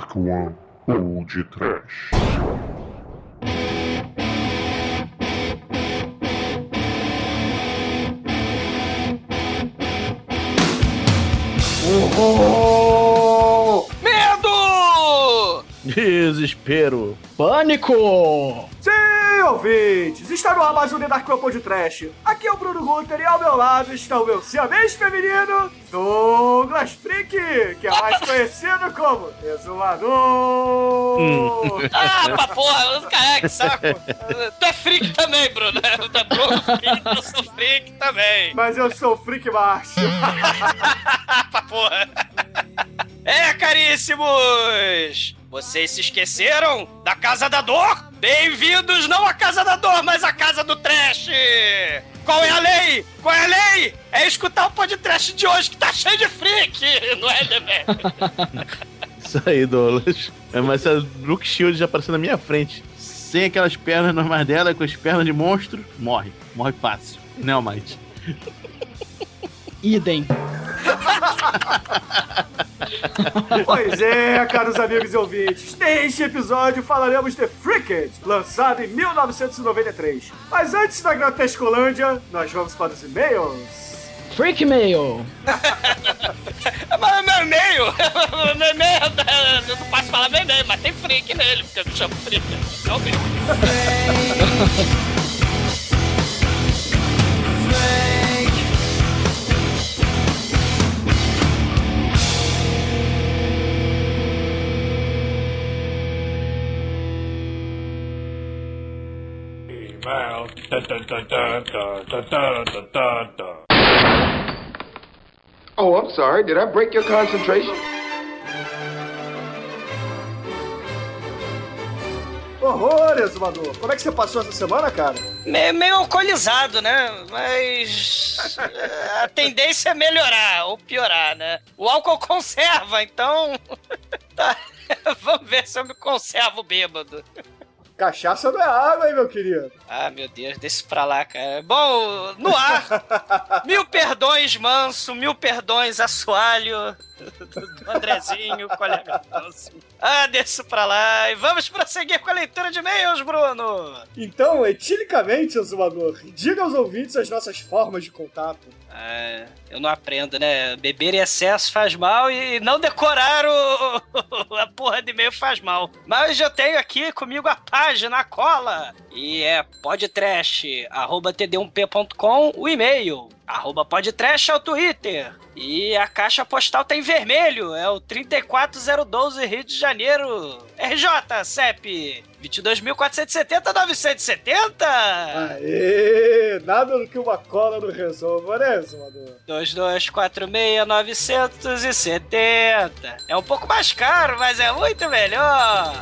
Dark One ou de Trash. Horror! Medo! Desespero. Pânico! Sim, ouvintes! Está no ar mais um The Dark One de Trash. Aqui é o Bruno Gunter e ao meu lado está o meu siamês feminino, Douglas Freak, que é mais conhecido como Exumador! Ah, pra porra, caralho, que saco. Tu é freak também, Bruno. Tá Bruno freak, eu sou freak também. Mas eu sou Freak Macho. Pra porra. É, caríssimos! Vocês se esqueceram da Casa da Dor? Bem-vindos não à Casa da Dor, mas à Casa do Trash! Qual é a lei? Qual é a lei? É escutar o podcast de hoje que tá cheio de freak, não é, Deber? Isso aí, Douglas. É, mas a Brooke Shield já apareceu na minha frente. Sem aquelas pernas normais dela, com as pernas de monstro, morre. Morre fácil. Não, Mike. Idem. Pois é, caros amigos e ouvintes, neste episódio falaremos de Freaked, lançado em 1993. Mas antes da Grotescolândia, nós vamos para os e-mails. Freak Mail. Mas meu e-mail, meu e-mail, eu não posso falar meu e-mail, mas tem freak nele, porque eu não chamo freak. É o meu. Oh, I'm sorry. Did I break your concentration? Horror, Exumador! Como é que você passou essa semana, cara? Meio, meio alcoolizado, né? Mas a tendência é melhorar ou piorar, né? O álcool conserva, então. tá. Vamos ver se eu me conservo bêbado. Cachaça não é água, hein, meu querido? Ah, meu Deus, deixa pra lá, cara. Bom, no ar, mil perdões, Manso, mil perdões, Assoalho, do Andrezinho, colega Manso. Ah, deixa isso pra lá. E vamos prosseguir com a leitura de e-mails, Bruno. Então, etilicamente, Exumador, diga aos ouvintes as nossas formas de contato. Ah, eu não aprendo, né? Beber em excesso faz mal e não decorar o... a porra de e-mail faz mal. Mas eu tenho aqui comigo a página, a cola. E é podtrash.td1p.com o e-mail. Arroba podtrash é o Twitter. E a caixa postal tá em vermelho. É o 34012 Rio de Janeiro. RJ, CEP 22.470-970. Aê! Nada do que uma cola não resolva, né, Exumador? 2246-970. É um pouco mais caro, mas é muito melhor.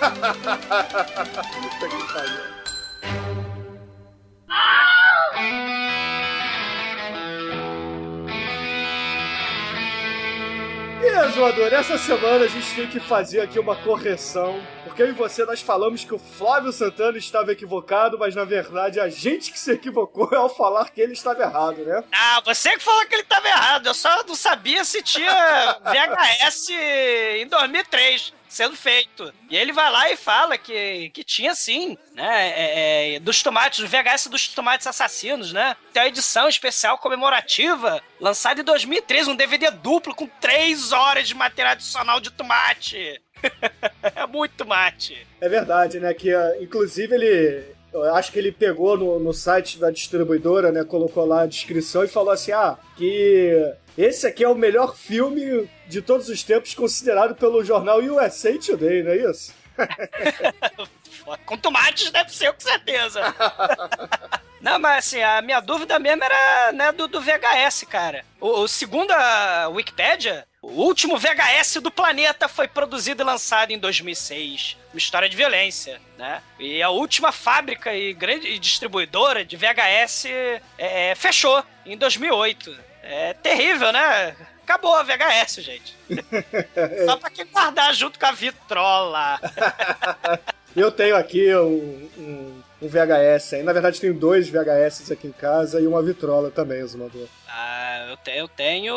Puta que pariu. E, Zoador, essa semana a gente tem que fazer aqui uma correção, porque eu e você nós falamos que o Flávio Santana estava equivocado, mas na verdade a gente que se equivocou é ao falar que ele estava errado, né? Ah, você que falou que ele tava errado. Eu só não sabia se tinha VHS em 2003 sendo feito. E ele vai lá e fala que, que tinha sim, né? É, é, dos tomates, o VHS dos tomates assassinos, né? Tem uma edição especial comemorativa lançada em 2013, um DVD duplo com três horas de material adicional de tomate. é muito tomate. É verdade, né? Que ah, inclusive ele. Eu acho que ele pegou no, no site da distribuidora, né? Colocou lá a descrição e falou assim: ah, que esse aqui é o melhor filme de todos os tempos, considerado pelo jornal USA Today, não é isso? Com tomates deve ser, com certeza. Não, mas assim, a minha dúvida mesmo era né, do, do VHS, cara. O, o, segundo a Wikipédia, o último VHS do planeta foi produzido e lançado em 2006. Uma história de violência, né? E a última fábrica e grande distribuidora de VHS é, é, fechou em 2008. É terrível, né? Acabou a VHS, gente. Só pra quem guardar junto com a vitrola. Eu tenho aqui um, um, um VHS aí. Na verdade, tenho dois VHS aqui em casa e uma vitrola também, Zumador. Ah, eu, te- eu tenho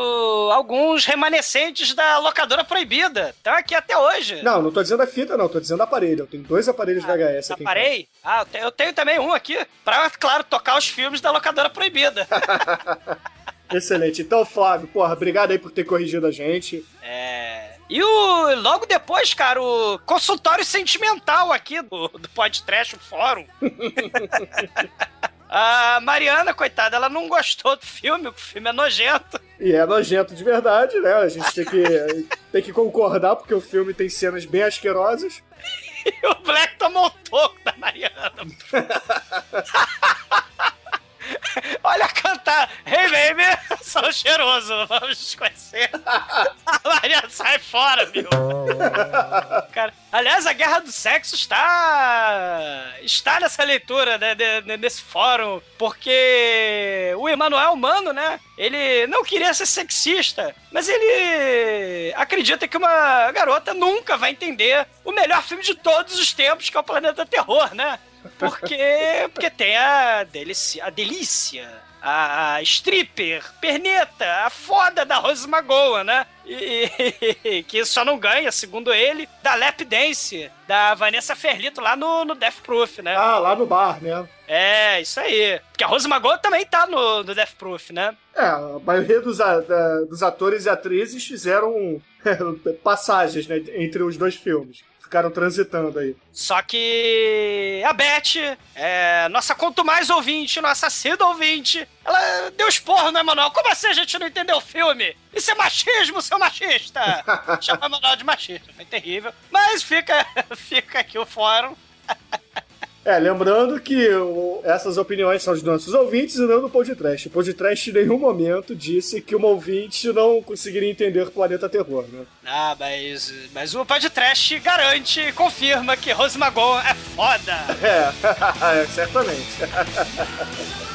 alguns remanescentes da locadora proibida. Estão aqui até hoje. Não, não tô dizendo a fita, não, tô dizendo aparelho. Eu tenho dois aparelhos VHS aqui. em casa. Parei? Ah, eu te- eu tenho também um aqui pra, claro, tocar os filmes da locadora proibida. Excelente. Então, Flávio, porra, obrigado aí por ter corrigido a gente. É. E o, logo depois, cara, o consultório sentimental aqui do, do podcast, o fórum. A Mariana, coitada, ela não gostou do filme, o filme é nojento. E é nojento de verdade, né? A gente tem que, tem que concordar, porque o filme tem cenas bem asquerosas. E o Black tomou o toco da Mariana. Olha cantar. Hey, baby, sou cheiroso, vamos nos conhecer. A Mariana sai fora, meu. Cara, aliás, a guerra do sexo está está nessa leitura, né, nesse fórum, porque o Emanuel Mano, né, ele não queria ser sexista, mas ele acredita que uma garota nunca vai entender o melhor filme de todos os tempos, que é o Planeta Terror, né? Porque, porque tem a delícia, a delícia, a, a stripper, perneta, a foda da Rose Magoa, né? E, e- que só não ganha, segundo ele, da Lap Dance, da Vanessa Ferlito lá no, no Death Proof, né? Ah, lá no bar, né? É, isso aí. Porque a Rose Magoa também tá no, no Death Proof, né? É, a maioria dos, a- da- dos atores e atrizes fizeram passagens né, entre os dois filmes. Ficaram transitando aí. Só que a Beth, é, nossa quanto mais ouvinte, nossa assídua ouvinte, ela deu esporro no Emanuel. Como assim a gente não entendeu o filme? Isso é machismo, seu machista! Chama o Emanuel de machista, foi terrível. Mas fica, fica aqui o fórum. É, lembrando que o- essas opiniões são dos nossos ouvintes e não do podcast. O podcast em nenhum momento disse que uma ouvinte não conseguiria entender Planeta Terror, né? Ah, mas, mas o podcast garante, confirma que Rose Magon é foda. É, é certamente.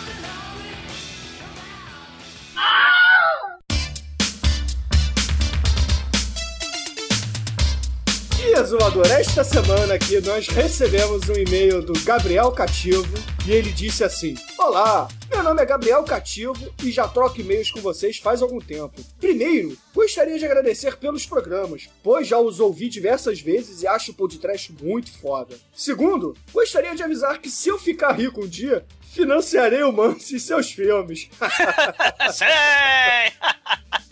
E, Azumador, esta semana aqui nós recebemos um e-mail do Gabriel Cativo e ele disse assim: Olá, meu nome é Gabriel Cativo e já troco e-mails com vocês faz algum tempo. Primeiro, gostaria de agradecer pelos programas, pois já os ouvi diversas vezes e acho o podcast muito foda. Segundo, gostaria de avisar que se eu ficar rico um dia, financiarei o Manso e seus filmes.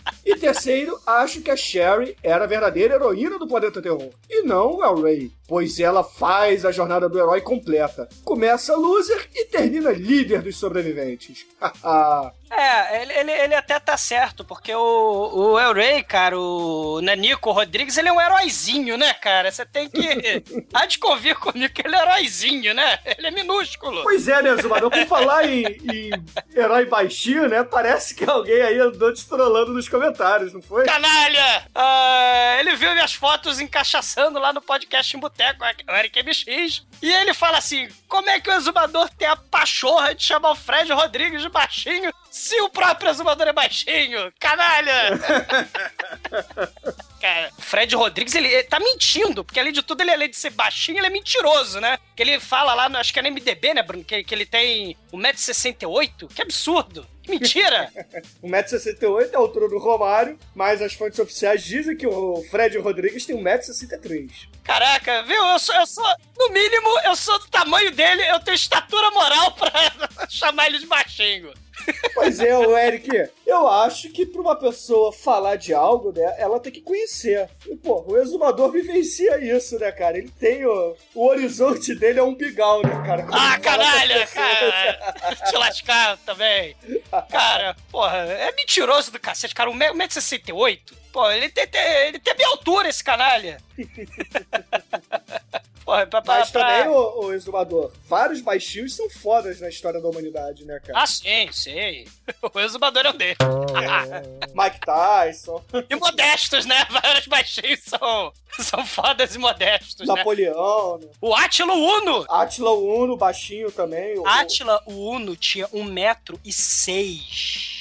E terceiro, acho que a Sherry era a verdadeira heroína do Planeta Terror. E não o El Rey, pois ela faz a jornada do herói completa. Começa loser e termina líder dos sobreviventes. É, ele, ele, ele até tá certo, porque o, o El Rey, cara, o Nanico Rodrigues, ele é um heróizinho, né, cara? Você tem que. Há de convir comigo que ele é heróizinho, né? Ele é minúsculo. pois é, né, Zumador? Por falar em, em herói baixinho, né? Parece que alguém aí andou te trollando nos comentários, não foi? Canalha! Ah, ele viu minhas fotos encaixaçando lá no podcast em Boteco, o Eric MX, e ele fala assim: como é que o exumador tem a pachorra de chamar o Fred Rodrigues de baixinho se o próprio exumador é baixinho? Canalha! Cara, o Fred Rodrigues, ele, ele tá mentindo, porque além de tudo, ele além de ser baixinho, ele é mentiroso, né? Que ele fala lá, no, acho que é no MDB, né, Bruno? Que, que ele tem 1,68m. Que absurdo! Que mentira! 1,68m é a altura do Romário, mas as fontes oficiais dizem que o Fred Rodrigues tem 1,63m. Caraca, viu? Eu sou, eu sou, no mínimo, eu sou do tamanho dele, eu tenho estatura moral pra chamar ele de baixinho. Pois é, o Eric, eu acho que pra uma pessoa falar de algo, né, ela tem que conhecer. E, pô, o exumador vivencia isso, né, cara? Ele tem o, o horizonte dele é um bigal, né, cara? Quando Ah, pessoas. cara! Te lascar também. Cara, porra, é mentiroso do cacete, cara. 1,68m? Pô, ele tem, tem- ele tem minha altura, esse canalha. Porra, pra, pra, Mas pra- também, o, o exumador, vários baixinhos são fodas na história da humanidade, né, cara? Ah, sim, sei. O exumador é um dele. Mike Tyson, E modestos, né? Vários baixinhos são, são fodas e modestos, né? Napoleão, né? O Átilo Uno! Attila Uno, baixinho também. o- Átila, o Uno, tinha um metro e seis.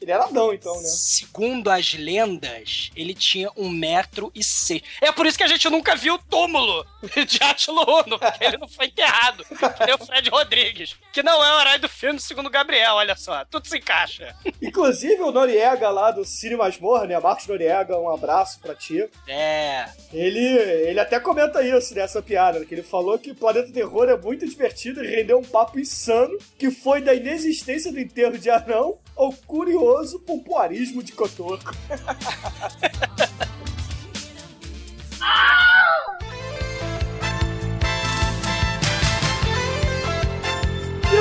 Ele era Adão, então, né? Segundo as lendas, ele tinha um metro e seis. É por isso que a gente nunca viu o túmulo de Atilo Uno, porque ele não foi enterrado. Que nem o Fred Rodrigues, que não é o herói do filme, segundo o Gabriel, olha só. Tudo se encaixa. Inclusive o Noriega lá do Cine Masmorra, né? Marcos Noriega, um abraço pra ti. É. Ele, ele até comenta isso nessa piada, que ele falou que o Planeta Terror é muito divertido e rendeu um papo insano que foi da inexistência do enterro de anão ao curioso pompoarismo de Cotoco.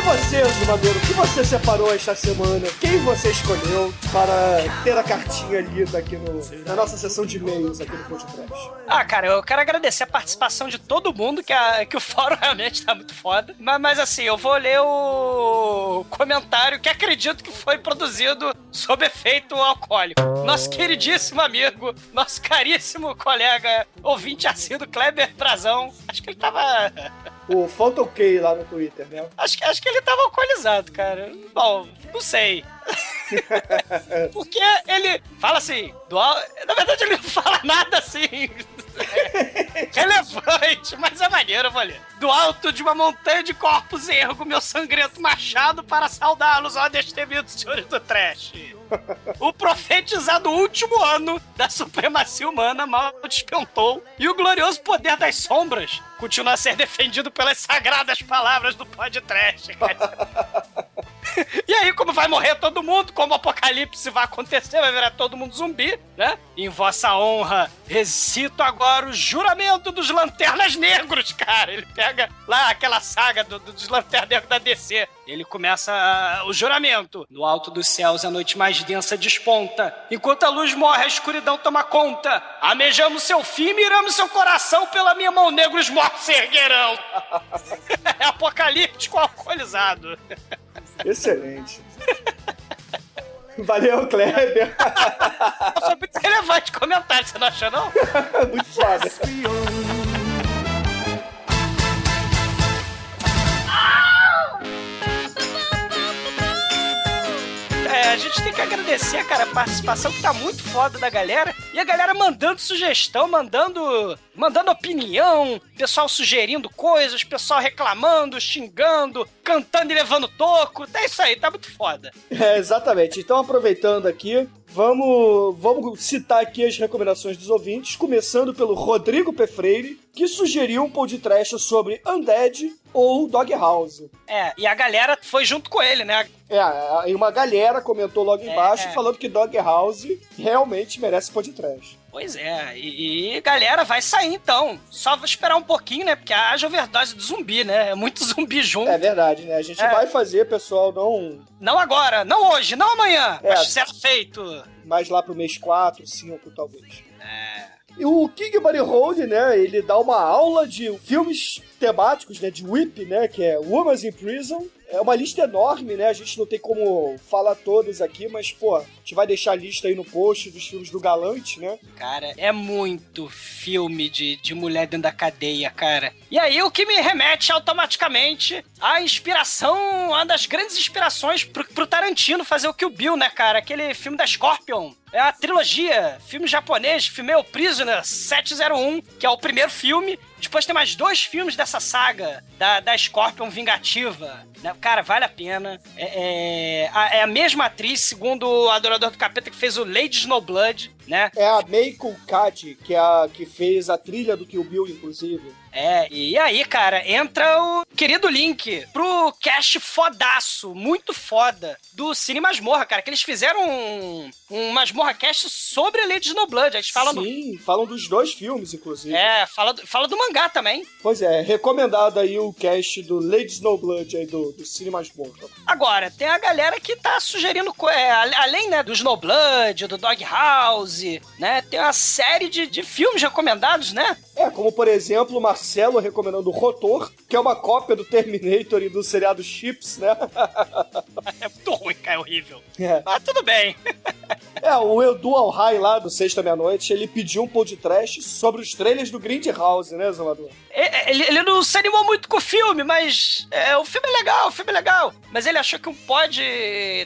você, Zumador, o que você separou esta semana? Quem você escolheu para ter a cartinha lida aqui no, na nossa sessão de e-mails aqui no podcast? Ah, cara, eu quero agradecer a participação de todo mundo, que, a- que o fórum realmente tá muito foda. Mas, mas assim, eu vou ler o comentário que acredito que foi produzido sob efeito alcoólico. Nosso queridíssimo amigo, nosso caríssimo colega, ouvinte assíduo, Kleber Brazão. Acho que ele tava. O K lá no Twitter, né? Acho, que- acho que ele tava alcoolizado, cara. Bom, não sei. Porque ele fala assim, do na verdade ele não fala nada assim relevante, mas é maneiro, eu vou ler. Do alto de uma montanha de corpos ergo meu sangrento machado para saudá-los, ó destemidos senhores do trash. O profetizado último ano da supremacia humana mal despentou e o glorioso poder das sombras continua a ser defendido pelas sagradas palavras do podcast. E aí, como vai morrer todo mundo, como o apocalipse vai acontecer, vai virar todo mundo zumbi, né? Em vossa honra, recito agora o juramento dos Lanternas Negros, cara. Ele pega lá aquela saga do- do- dos Lanternas Negros da DC. Ele começa ah, o juramento. No alto dos céus, a noite mais densa desponta. Enquanto a luz morre, a escuridão toma conta. Amejamos seu fim, miramos seu coração, pela minha mão negros mortos se erguerão. é apocalíptico alcoolizado. Excelente. Valeu, Kleber. Foi muito relevante comentário, você não achou, não? Muito foda. É, a gente tem que agradecer, cara, a participação que tá muito foda da galera. E a galera mandando sugestão, mandando, mandando opinião, pessoal sugerindo coisas, pessoal reclamando, xingando, cantando e levando toco. É isso aí, tá muito foda. É, exatamente. Então, aproveitando aqui, vamos, vamos citar aqui as recomendações dos ouvintes, começando pelo Rodrigo P. Freire, que sugeriu um podcast sobre Undead ou Doghouse. É, e a galera foi junto com ele, né? É, aí uma galera comentou logo É, embaixo é. falando que Doghouse realmente merece podcast. Pois é, e, e galera, vai sair então. Só vou esperar um pouquinho, né? Porque haja overdose de zumbi, né? É muito zumbi junto. É verdade, né? A gente É. vai fazer, pessoal, não Não agora, não hoje, não amanhã. É. Mas será feito. mais lá pro mês 4, 5, talvez. E o King Buddy Hold, né, ele dá uma aula de filmes temáticos, né, de Whip, né, que é Women's in Prison. É uma lista enorme, né, a gente não tem como falar todos aqui, mas, pô, a gente vai deixar a lista aí no post dos filmes do Galante, né. Cara, é muito filme de, de mulher dentro da cadeia, cara. E aí o que me remete automaticamente à inspiração, uma das grandes inspirações pro, pro Tarantino fazer o Kill Bill, né, cara? Aquele filme da Scorpion. É a trilogia, filme japonês, Female Prisoner 701, que é o primeiro filme. Depois tem mais dois filmes dessa saga, da, da Scorpion Vingativa. né? Cara, vale a pena. É, é, a, é a mesma atriz, segundo o Adorador do Capeta, que fez o Lady Snowblood, né? É a Meiko Kaji, que, é a, que fez a trilha do Kill Bill, inclusive. É, e aí, cara, entra o querido link pro cast fodaço, muito foda, do Cine Masmorra, cara, que eles fizeram um, um Masmorra cast sobre a Lady Snowblood. Eles falam do. Sim, falam dos dois filmes, inclusive. É, fala do, fala do mangá também. Pois é, recomendado aí o cast do Lady Snowblood aí do, do Cine Masmorra. Agora, tem a galera que tá sugerindo, é, além né, do Snowblood, do Doghouse, né, tem uma série de, de filmes recomendados, né? É, como por exemplo o Marcelo recomendando o Rotor, que é uma cópia do Terminator e do seriado Chips, né? É muito ruim, cara, é horrível. É. Mas tudo bem. É, É, o Edu Alhai lá do Sexta Meia-Noite, ele pediu um podcast sobre os trailers do Grindhouse, né, Zomador? É, Ele, ele não se animou muito com o filme, mas é, o filme é legal, o filme é legal. Mas ele achou que um pod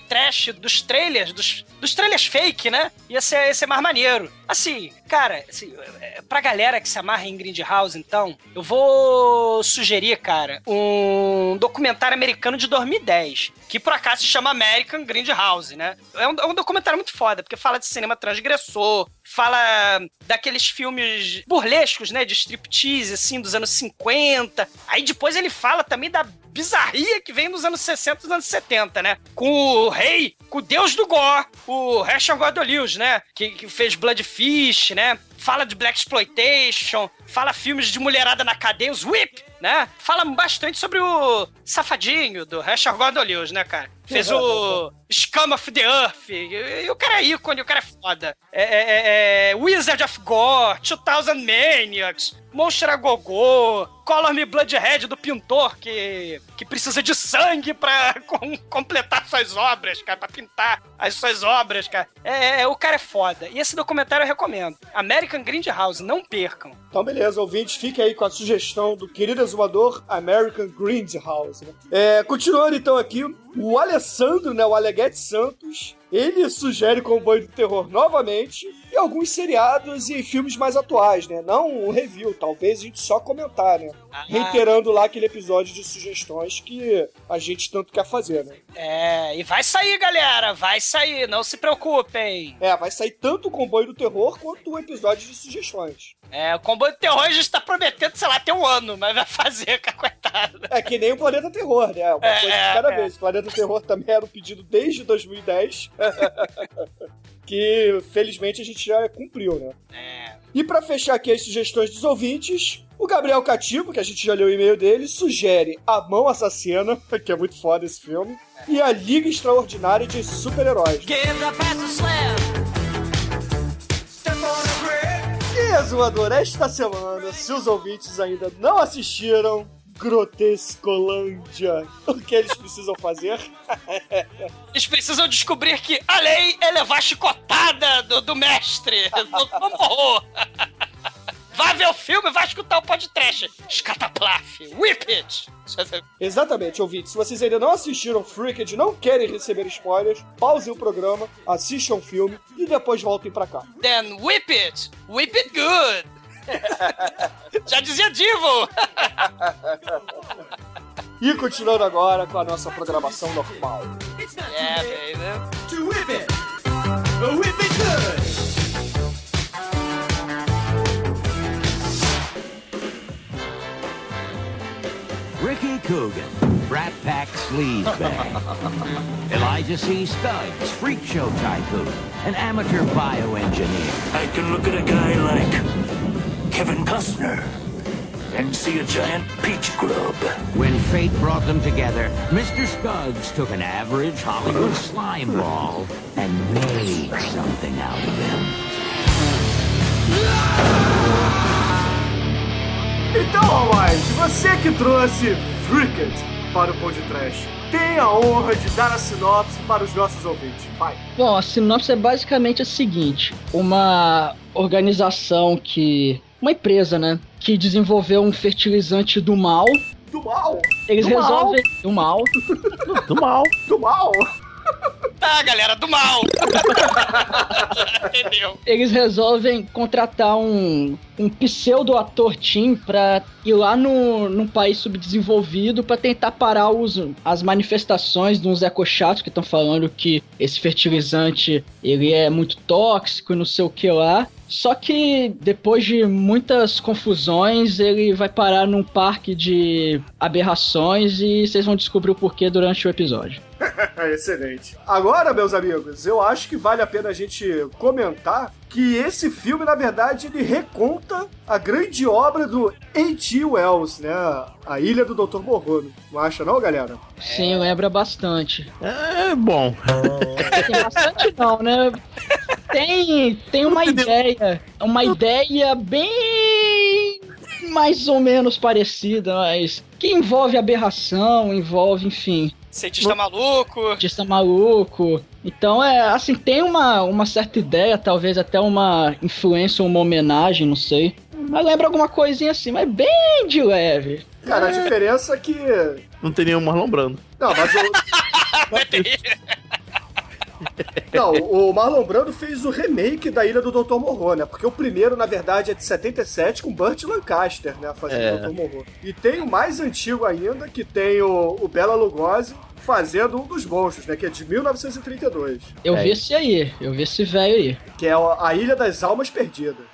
trash dos trailers, dos, dos trailers fake, né? Ia ser, ia ser mais maneiro. Assim, cara, assim, é, pra galera que se amarra em Grindhouse, então, eu vou sugerir, cara, um documentário americano de 2010, que por acaso se chama American Grindhouse, né? É um, é um documentário muito foda, porque fala de cinema transgressor, fala daqueles filmes burlescos, né, de striptease, assim, dos anos 50. Aí depois ele fala também da bizarria que vem nos anos 60 e dos anos 70, né? Com o rei, com o deus do gore, o Rachel Gordon-Lewis, né? Que, que fez Bloodfish, né? Fala de Black Exploitation, fala filmes de mulherada na cadeia, os Whip, né? Fala bastante sobre o safadinho do Rachel Gordon-Lewis, né, cara? Fez o Scum of the Earth. E, o cara é ícone, o cara é foda. É, é, é, é Wizard of Gore, 2000 Maniacs, Monster a Gogô, Color Me Bloodhead do pintor que, que precisa de sangue pra com- completar suas obras, cara, pra pintar as suas obras, cara. É, é, o cara é foda. E esse documentário eu recomendo. American Grindhouse, não percam. Então, beleza, ouvintes, fique aí com a sugestão do querido exumador American Grindhouse. Né? É, continuando então aqui, o Alessandro, né, o Aleguete Santos, ele sugere Comboio do Terror novamente e alguns seriados e filmes mais atuais, né? Não um review, talvez a gente só comentar, né? Reiterando lá aquele episódio de sugestões que a gente tanto quer fazer, né? É, e vai sair, galera, vai sair, não se preocupem. É, vai sair tanto o Comboio do Terror quanto o episódio de sugestões. É, o comboio de terror a gente tá prometendo, sei lá, até um ano, mas vai fazer, cara, coitado. É que nem o Planeta Terror, né? Uma É, coisa de cada é. vez. O Planeta Terror também era um pedido desde 2010. que felizmente a gente já cumpriu, né? É. E pra fechar aqui as sugestões dos ouvintes, o Gabriel Cativo, que a gente já leu o e-mail dele, sugere A Mão Assassina, que é muito foda esse filme, e a Liga Extraordinária de Super-Heróis. E, Azumador, esta semana, se os ouvintes ainda não assistiram Grotescolândia, o que eles precisam fazer? Eles precisam descobrir que a lei é levar a chicotada do, do mestre, do Tom horror. Vai ver o filme, vai escutar o podcast. Scataplaf, whip it. Exatamente, ouvintes. Se vocês ainda não assistiram Freaked e não querem receber spoilers, pausem o programa, assistam o filme e depois voltem pra cá. Then whip it, whip it good. Já dizia Divo. E continuando agora com a nossa programação normal. É, baby. Ricky Coogan, Brat Pack Sleazebag. Elijah C. Stubbs, Freak Show Tycoon, an amateur bioengineer. I can look at a guy like Kevin Costner and see a giant peach grub. When fate brought them together, Mr. Scuggs took an average Hollywood slime ball and made something out of him. Então, Almighty, você que trouxe Freaked para o podcast, tem a honra de dar a sinopse para os nossos ouvintes. Vai. Bom, a sinopse é basicamente a seguinte: uma organização que. Uma empresa, né? Que desenvolveu um fertilizante do mal. Do mal! Eles Do mal? resolvem. Do mal. Do mal. Do mal! Tá, galera, do mal. Entendeu? Eles resolvem contratar um, um pseudo-ator Tim pra ir lá no, num país subdesenvolvido pra tentar parar os, as manifestações de uns ecochatos que estão falando que esse fertilizante ele é muito tóxico e não sei o que lá. Só que depois de muitas confusões, ele vai parar num parque de aberrações e vocês vão descobrir o porquê durante o episódio. Excelente. Agora, meus amigos, eu acho que vale a pena a gente comentar que esse filme, na verdade, ele reconta a grande obra do H.G. Wells, né? A Ilha do Dr. Morrono. Não acha não, galera? Sim, lembra bastante. É bom. Tem bastante não, né? Tem, tem uma ideia, uma ideia bem mais ou menos parecida, mas que envolve aberração, envolve, enfim. Cientista maluco. Artista maluco. Então é assim, tem uma, uma certa ideia, talvez até uma influência, uma homenagem, não sei. Mas lembra alguma coisinha assim, mas bem de leve. Cara, a diferença é que. Não tem nenhum Marlon Brando. Não, mas o. Não, o Marlon Brando fez o remake da Ilha do Dr. Morro, né? Porque o primeiro, na verdade, é de 77 com Burt Lancaster, né? Fazendo É. o Dr. Morro. E tem o mais antigo ainda, que tem o, o Bela Lugosi fazendo um dos monstros, né? Que é de 1932. Eu É vi esse aí, eu vi esse velho aí. Que é a Ilha das Almas Perdidas.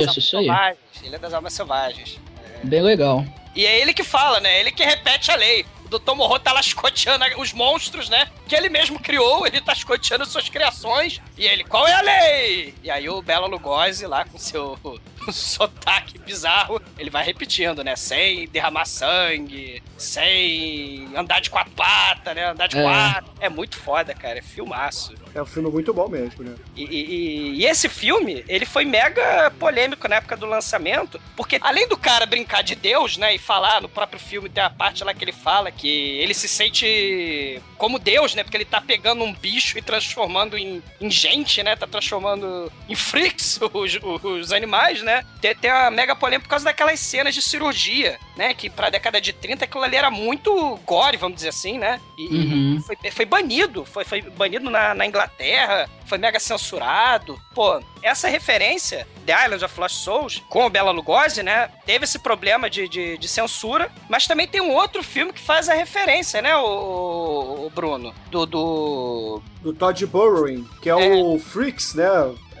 Isso, isso aí. Selvagens. Ilha das Almas Selvagens. Bem legal. E é ele que fala, né? Ele que repete a lei. O Dr. Morro tá lá escoteando os monstros, né? Que ele mesmo criou, ele tá escoteando suas criações. E ele, qual é a lei? E aí o Bela Lugosi lá com seu sotaque bizarro, ele vai repetindo, né? Sem derramar sangue, sem andar de quatro patas, né? Andar de É. quatro. É muito foda, cara. É filmaço. É um filme muito bom mesmo, né? E, e- e- e esse filme, ele foi mega polêmico na época do lançamento, porque além do cara brincar de Deus, né, e falar no próprio filme, tem a parte lá que ele fala que ele se sente como Deus, né, porque ele tá pegando um bicho e transformando em, em gente, né, tá transformando em freaks os, os animais, né. Tem, tem uma mega polêmica por causa daquelas cenas de cirurgia, né, que pra década de 30 aquilo ali era muito gore, vamos dizer assim, né, e, Uhum. foi, foi banido, foi, foi banido na, na Inglaterra, foi mega censurado. Pô, essa referência, The Island of Lost Souls, com o Bela Lugosi, né, teve esse problema de, de, de censura, mas também tem um outro filme que faz a referência, né, o, o Bruno? Do, do... Do Todd Burrowing, que é, o Freaks, né?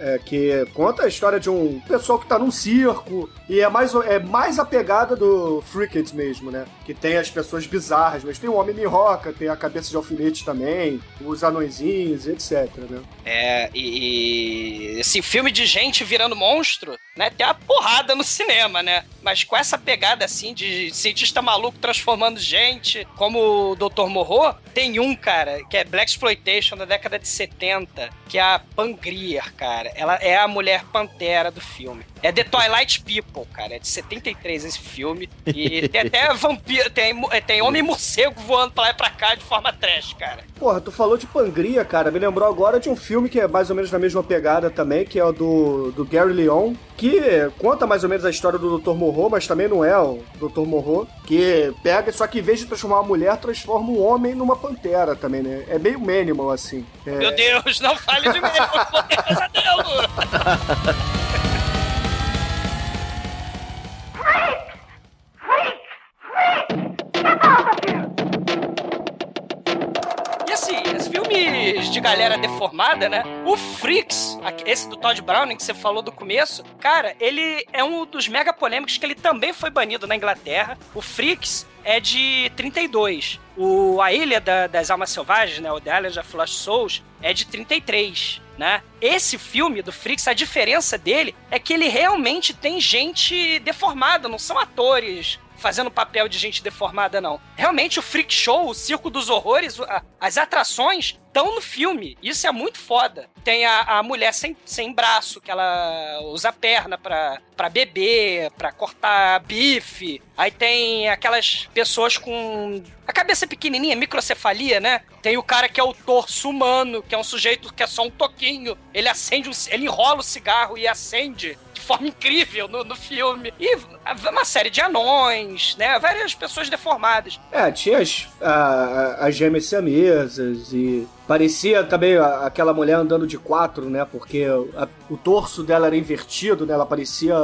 É, que conta a história de um pessoal que tá num circo e é mais, é mais a pegada do Freaked mesmo, né? Que tem as pessoas bizarras, mas tem o Homem Minhoca, tem a cabeça de alfinete também, os anõezinhos, etc, né? É, e, e esse filme de gente virando monstro, né? Tem uma porrada no cinema, né? Mas com essa pegada assim de cientista maluco transformando gente, como o Dr. Morro, tem um, cara, que é Black Exploitation da década de 70, que é a Pangrier, cara. Ela é a mulher pantera do filme. É The Twilight People, cara. É de 73 esse filme. E tem até vampiro, tem, tem homem morcego voando pra lá e pra cá de forma trash, cara. Porra, tu falou de Pangria, cara. Me lembrou agora de um filme que é mais ou menos na mesma pegada também, que é o do, do Gary Leon, que conta mais ou menos a história do Dr. Morro, mas também não é o Dr. Morro, que pega, só que em vez de transformar uma mulher, transforma um homem numa pantera também, né? É meio Manimal, assim. É, Meu Deus, não fale de mim, eu vou galera deformada, né? O Freaks, esse do Todd Browning que você falou do começo, cara, ele é um dos mega polêmicos que ele também foi banido na Inglaterra. O Freaks é de 32. O A Ilha da- das Almas Selvagens, né? O The Island of Lost Souls, é de 33. Né? Esse filme do Freaks, a diferença dele é que ele realmente tem gente deformada, não são atores fazendo papel de gente deformada, não. Realmente, o Freak Show, o Circo dos Horrores, as atrações estão no filme. Isso é muito foda. Tem a, a mulher sem, sem braço, que ela usa a perna pra, pra beber, pra cortar bife. Aí tem aquelas pessoas com a cabeça pequenininha, microcefalia, né? Tem o cara que é o torso humano, que é um sujeito que é só um toquinho. Ele acende, um, ele enrola o cigarro e acende de forma incrível no, no filme. E uma série de anões, né? Várias pessoas deformadas. É, tinha as, a- as gêmeas siamesas e parecia também aquela mulher andando de quatro, né? Porque a- o torso dela era invertido, né? Ela parecia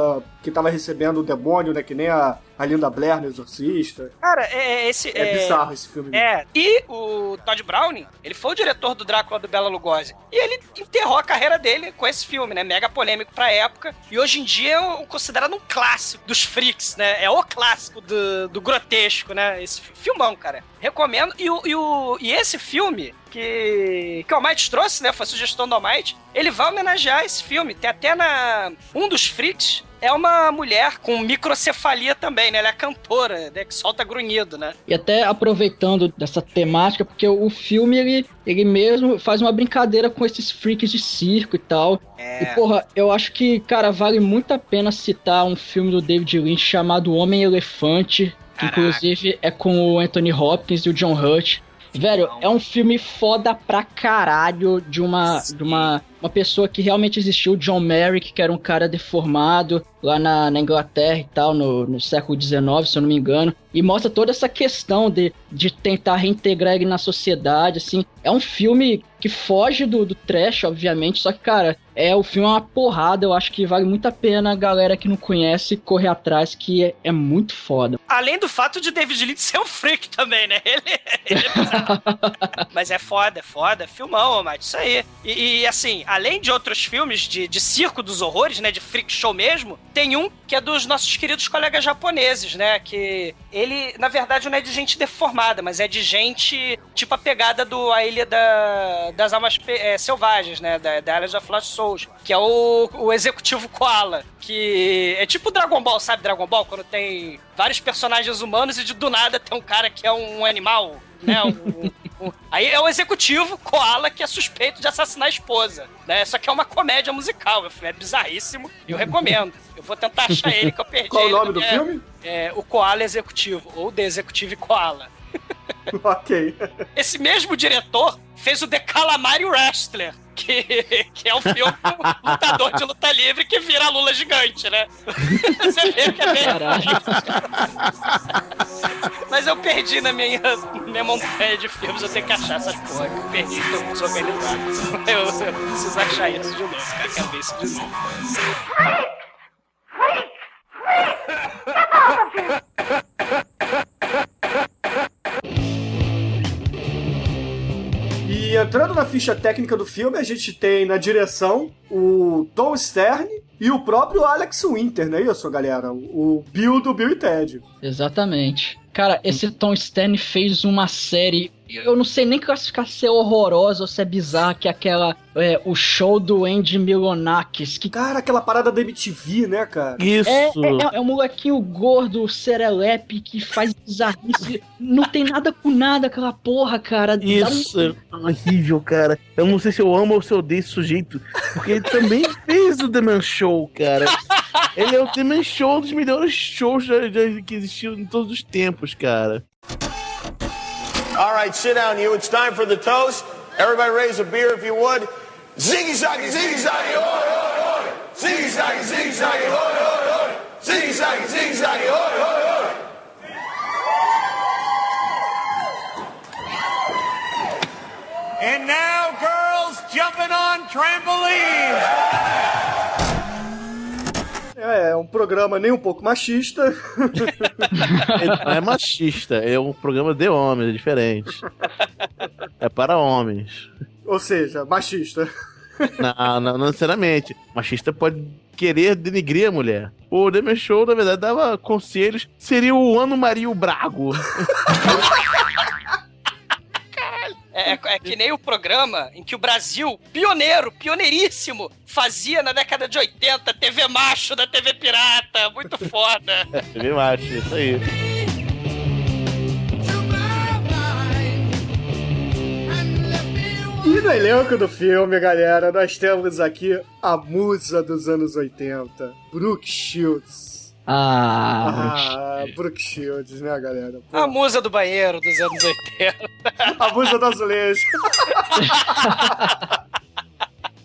que tava recebendo o demônio, né? Que nem a, a Linda Blair no Exorcista. Cara, é, é esse. É, bizarro esse filme. É, e o Todd Browning, ele foi o diretor do Drácula do Bela Lugosi. E ele enterrou a carreira dele com esse filme, né? Mega polêmico pra época. E hoje em dia é considerado um clássico dos freaks, né? É o clássico do, do grotesco, né? Esse fi- filmão, cara. Recomendo. E, o, e, o, e esse filme que, que o Almighty trouxe, né? Foi sugestão do Almighty. Ele vai homenagear esse filme. Tem até na. Um dos freaks é uma mulher com microcefalia também, né? Ela é cantora, né? Que solta grunhido, né? E até aproveitando dessa temática, porque o filme, ele, ele mesmo faz uma brincadeira com esses freaks de circo e tal. É. E, porra, eu acho que, cara, vale muito a pena citar um filme do David Lynch chamado Homem Elefante, que Caraca. inclusive é com o Anthony Hopkins e o John Hurt. Velho, é um filme foda pra caralho de uma, de uma, uma pessoa que realmente existiu, John Merrick, que era um cara deformado lá na, na Inglaterra e tal, no, no século XIX, se eu não me engano. E mostra toda essa questão de, de tentar reintegrar ele na sociedade, assim. É um filme que foge do, do trash, obviamente, só que, cara, é o filme é uma porrada, eu acho que vale muito a pena a galera que não conhece correr atrás, que é, é muito foda. Além do fato de David Lynch ser um freak também, né? Ele, ele é. Mas é foda, é foda. Filmão, Mate, isso aí. E, e, assim, além de outros filmes de, de circo dos horrores, né? De freak show mesmo, tem um que é dos nossos queridos colegas japoneses, né? Que ele, na verdade, não é de gente deformada, mas é de gente tipo a pegada do A Ilha da, das Almas é, Selvagens, né? Da, da Island of Lost Souls, que é o, o executivo Koala. Que é tipo Dragon Ball, sabe Dragon Ball? Quando tem vários personagens humanos e de do nada tem um cara que é um animal, né? Um, aí é o executivo Koala que é suspeito de assassinar a esposa, né? Só que é uma comédia musical, meu filme é bizarríssimo e eu recomendo. Eu vou tentar achar ele que eu perdi. Qual o nome do minha- filme? É, o Koala Executivo, ou The Executive Koala. ok. Esse mesmo diretor fez o The Calamari Wrestler, que, que é um filme um lutador de luta livre que vira a Lula gigante, né? Você vê que é bem... Caralho. Mas eu perdi na minha, minha montanha de filmes, eu tenho que achar essas porra que eu perdi, tô desorganizado. Eu, eu preciso achar isso de novo, cara, quero ver isso de novo. E entrando na ficha técnica do filme, a gente tem na direção o Tom Stern e o próprio Alex Winter, não é isso, galera? O Bill do Bill e Ted. Exatamente. Cara, esse Tom Stern fez uma série. Eu não sei nem classificar se é horrorosa ou se é bizarra, que é aquela. É, o show do Andy Milonakis. Que Cara, aquela parada da MTV, né, cara? Isso. é, é, é um molequinho gordo, serelepe, que faz bizarrice. não tem nada com nada aquela porra, cara. Dá um- Isso, é horrível, cara. Eu não sei se eu amo ou se eu odeio esse sujeito. Porque ele também fez o The Man Show, cara. Ele é o The Show, um dos melhores shows que existiu em todos os tempos, cara. All right, sit down, you. It's time for the toast. Everybody raise a beer if you would. Ziggy zaggy, ziggy zaggy, oi, oi, oi. Ziggy zaggy, ziggy zaggy, oi, oi, oi. Ziggy zaggy, ziggy zaggy, oi, oi, oi. And now, girls jumping on trampolines. Programa nem um pouco machista. Não é machista, é um programa de homens, é diferente. É para homens. Ou seja, machista. Não, não, não necessariamente. Machista pode querer denigrir a mulher. O The Man Show, na verdade, dava conselhos. Seria o Ano Mario Brago. É, é- é que nem o programa em que o Brasil, pioneiro, pioneiríssimo, fazia na década de 80 TV macho da TV pirata. Muito foda. TV macho, isso aí. E no elenco do filme, galera, nós temos aqui a musa dos anos 80, Brooke Shields. Ah, Ah, Brooke Shields, né, galera? Pô, A musa do banheiro dos anos 80. a musa do azulejo.